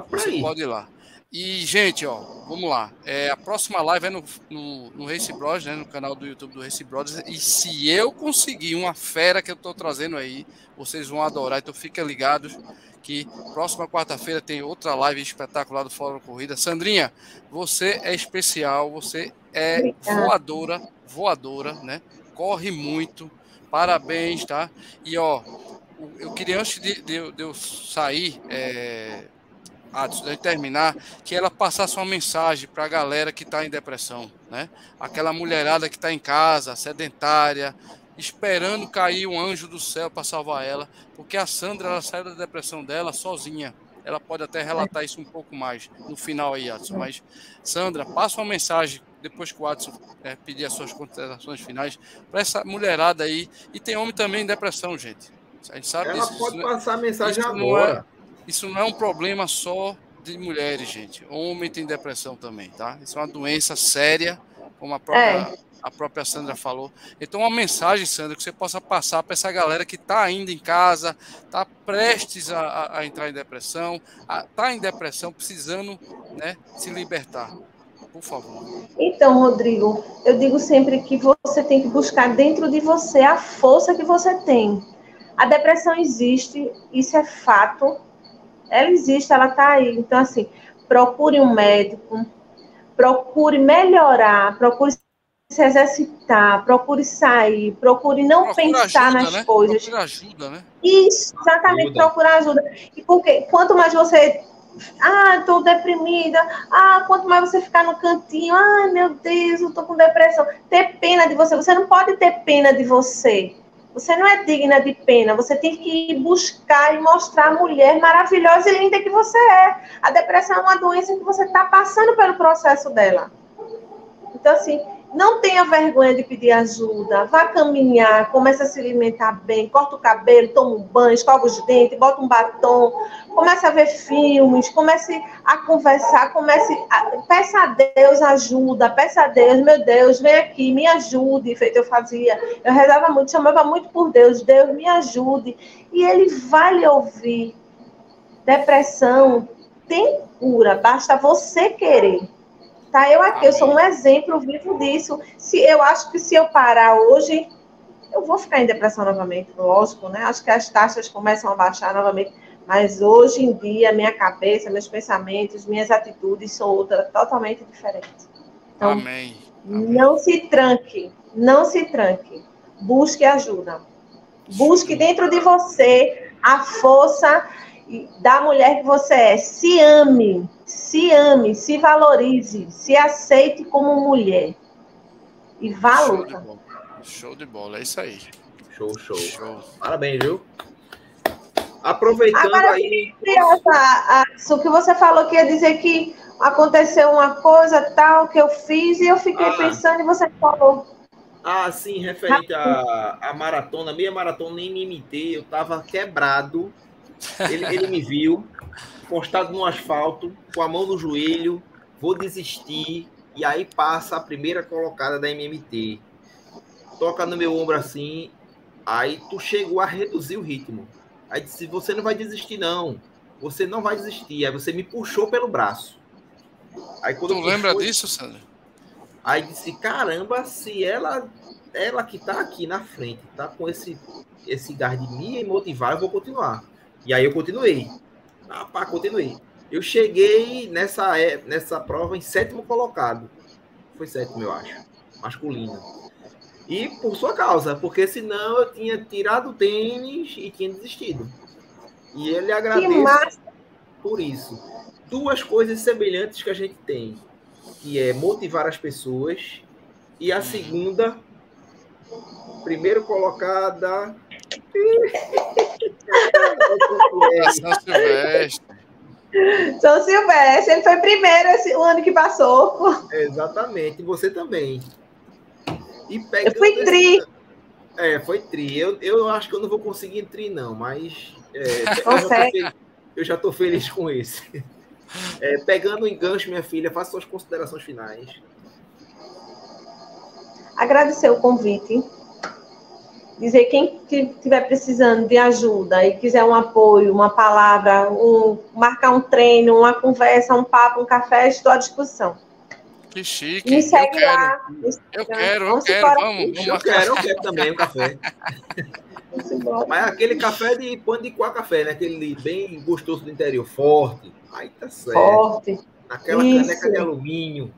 Você pode ir lá. E, gente, ó, vamos lá. É, a próxima live é no, no, no Race Bros, né? No canal do YouTube do Race Brothers. E se eu conseguir uma fera que eu tô trazendo aí, vocês vão adorar. Então fiquem ligados que próxima quarta-feira tem outra live espetacular do Fórum Corrida. Sandrinha, você é especial, você é voadora, voadora, né? Corre muito. Parabéns, tá? E ó, eu queria antes de, de, de eu sair, é, antes de terminar, que ela passasse uma mensagem para a galera que está em depressão, né? Aquela mulherada que está em casa, sedentária, esperando cair um anjo do céu para salvar ela, porque a Sandra ela saiu da depressão dela sozinha. ela pode até relatar isso um pouco mais no final aí, Adson. Mas, Sandra, passa uma mensagem depois que o Adson é, pedir as suas considerações finais para essa mulherada aí. E tem homem também em depressão, gente. A gente sabe ela disso. pode isso, passar a mensagem isso agora. Não é, isso não é um problema só de mulheres, gente. Homem tem depressão também, tá? Isso é uma doença séria, como a própria, é. a própria Sandra falou. Então, uma mensagem, Sandra, que você possa passar para essa galera que está ainda em casa, está prestes a, a, entrar em depressão, está em depressão, precisando né, se libertar. Por favor. Então, Rodrigo, eu digo sempre que você tem que buscar dentro de você a força que você tem. A depressão existe, isso é fato, ela existe, ela está aí. Então, assim, procure um médico, procure melhorar, procure se exercitar, procure sair, procure não procure pensar ajuda, nas né? coisas. Procure ajuda, né? Isso, exatamente, ajuda. procurar ajuda. E porque quanto mais você. Ah, estou deprimida. Ah, quanto mais você ficar no cantinho. Ai, meu Deus, eu estou com depressão. Ter pena de você. Você não pode ter pena de você. Você não é digna de pena, você tem que ir buscar e mostrar a mulher maravilhosa e linda que você é. A depressão é uma doença que você está passando pelo processo dela. Então, assim, não tenha vergonha de pedir ajuda. Vá caminhar, comece a se alimentar bem, corta o cabelo, toma um banho, escova os dentes, bota um batom, comece a ver filmes, comece a conversar, comece a... peça a Deus ajuda, peça a Deus, meu Deus, vem aqui, me ajude, feito eu fazia. Eu rezava muito, chamava muito por Deus, Deus me ajude. E ele vai lhe ouvir. Depressão tem cura, basta você querer. Tá? Eu aqui, eu sou um exemplo vivo disso. Se eu acho que se eu parar hoje, eu vou ficar em depressão novamente, lógico, né? Acho que as taxas começam a baixar novamente. Mas hoje em dia, minha cabeça, meus pensamentos, minhas atitudes são outras totalmente diferentes. Então, Amém. Amém. não se tranque, não se tranque. Busque ajuda. Busque dentro de você a força da mulher que você é. Se ame, se ame, se valorize, se aceite como mulher. E vá à luta. Show de bola, é isso aí. Show, show. show. Parabéns, viu? Aproveitando Agora, aí. o que você falou que ia dizer que aconteceu uma coisa tal que eu fiz e eu fiquei ah. pensando e você falou. Ah, sim, referente à, maratona, meia maratona em MMT, eu tava quebrado ele, ele me viu postado no asfalto, com a mão no joelho, vou desistir. E aí passa a primeira colocada da MMT. Toca no meu ombro assim. Aí tu chegou a reduzir o ritmo. Aí disse: Você não vai desistir, não. Você não vai desistir. Aí você me puxou pelo braço. Aí quando tu lembra foi, disso, Sandra? Aí disse: Caramba, se ela ela que tá aqui na frente, tá com esse, esse gás de me motivar, eu vou continuar. E aí eu continuei. Ah, pá, continuei. Eu cheguei nessa, é, nessa prova em sétimo colocado. Foi sétimo, eu acho. Masculino. E por sua causa, porque senão eu tinha tirado o tênis e tinha desistido. E ele agradece por isso. Duas coisas semelhantes que a gente tem, que é motivar as pessoas e a segunda, primeiro colocada São Silvestre. São Silvestre, ele foi primeiro esse, o ano que passou. Exatamente, você também. E eu fui tri. É, foi tri. Eu, eu acho que eu não vou conseguir tri, não, mas é, Consegue. eu já estou feliz com esse. É, pegando o enganche, minha filha, faça suas considerações finais. Agradecer o convite dizer quem estiver precisando de ajuda e quiser um apoio, uma palavra, um, marcar um treino, uma conversa, um papo, um café, estou à disposição. Que chique. Me segue eu lá. Eu quero, eu quero, vamos, vamos. Eu quero, eu quero também um café. Mas aquele café de pão de quatro café, né? Aquele bem gostoso do interior, forte. Aí tá certo. Forte. Naquela Isso. caneca de alumínio.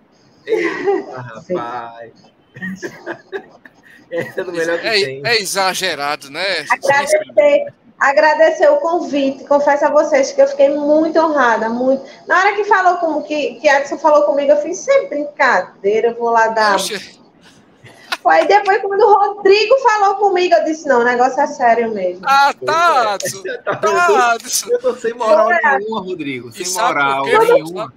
Eita, rapaz. É, melhor que é, é exagerado, né? Agradecer, agradecer o convite. Confesso a vocês que eu fiquei muito honrada, muito. Na hora que falou como que, que Adson falou comigo, eu fiz sempre brincadeira, eu vou lá dar. Aí depois, quando o Rodrigo falou comigo, eu disse, não, o negócio é sério mesmo. Ah, tá, tá. Eu tô sem moral nenhuma, Rodrigo. Sem moral nenhuma.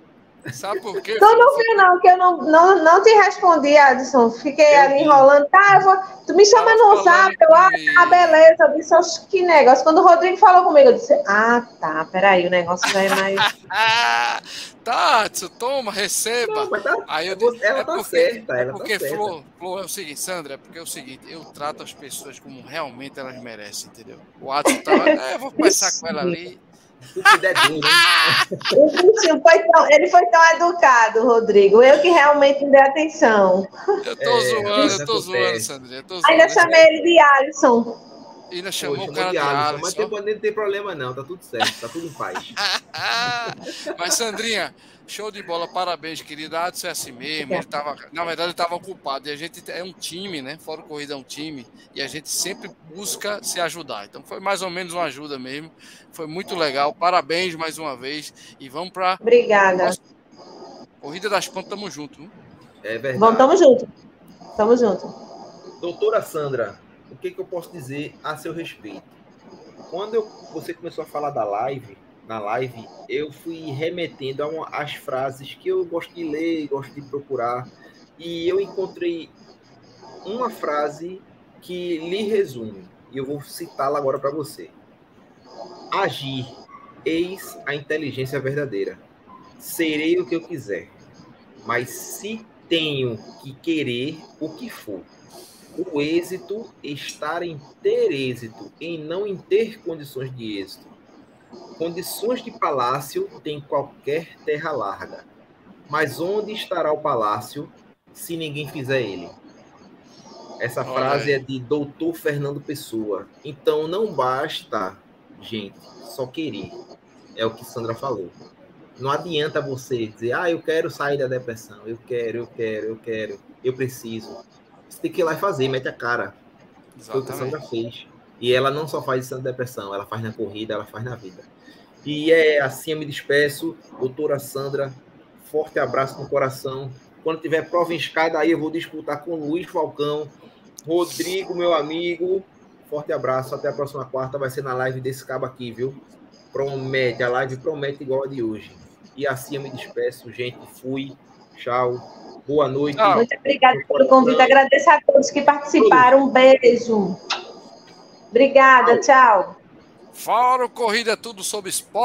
Sabe por quê? Tu não viu, não, que eu não, não, não te respondi, Adson. Fiquei eu ali enrolando. Tá, vou... tu me chama no zap. Eu, ah, tá, beleza. Eu disse, que negócio. Quando o Rodrigo falou comigo, eu disse, ah, tá, peraí, o negócio já é mais. tá, Adson, toma, receba. Não, tá, Aí eu disse, ela é tá porque, certa. Ela é porque, tá. Flor, Flor, é o seguinte, Sandra, é porque é o seguinte, eu trato as pessoas como realmente elas merecem, entendeu? O Adson tava, é, eu vou conversar com ela ali. ele, foi tão, ele foi tão educado, Rodrigo. Eu que realmente não dei atenção. Eu tô é, zoando, eu tô zoando, Sandrinha. Ainda chamei ele de Alisson. Ainda chamou o cara de Alisson. Alisson. Mas tem, não tem problema, não. Tá tudo certo, tá tudo em paz. mas, Sandrinha, Show de bola, parabéns, querida. Adson é assim mesmo. Ele tava, na verdade, ele estava ocupado. E a gente é um time, né? Fora Corrida é um time. E a gente sempre busca se ajudar. Então foi mais ou menos uma ajuda mesmo. Foi muito legal. Parabéns mais uma vez. E vamos para. Obrigada. Corrida das Pontas, tamo junto. Viu? É verdade. Vamos, tamo junto. Tamo junto. Doutora Sandra, o que, que eu posso dizer a seu respeito? Quando eu, você começou a falar da live, na live, eu fui remetendo a uma, as frases que eu gosto de ler, gosto de procurar, e eu encontrei uma frase que lhe resume, e eu vou citá-la agora para você. Agir, eis a inteligência verdadeira. Serei o que eu quiser, mas se tenho que querer o que for, o êxito estar em ter êxito, em não em ter condições de êxito Condições de palácio tem qualquer terra larga. Mas onde estará o palácio se ninguém fizer ele? Essa Olha frase aí. é de Doutor Fernando Pessoa. Então não basta, gente, só querer. É o que Sandra falou. Não adianta você dizer, ah, eu quero sair da depressão, eu quero, eu quero, eu quero, eu preciso. Você tem que ir lá e fazer, mete a cara. Foi o que a Sandra fez. E ela não só faz isso na depressão, ela faz na corrida, ela faz na vida. E é assim eu me despeço, doutora Sandra. Forte abraço no coração. Quando tiver prova em escada, aí eu vou disputar com o Luiz Falcão, Rodrigo, meu amigo. Forte abraço. Até a próxima quarta. Vai ser na live desse cabo aqui, viu? Promete. A live promete igual a de hoje. E assim eu me despeço, gente. Fui. Tchau. Boa noite. Muito obrigada pelo convite. Agradeço a todos que participaram. Um beijo. Obrigada. Tchau. Fora Corrida é tudo sobre esporte.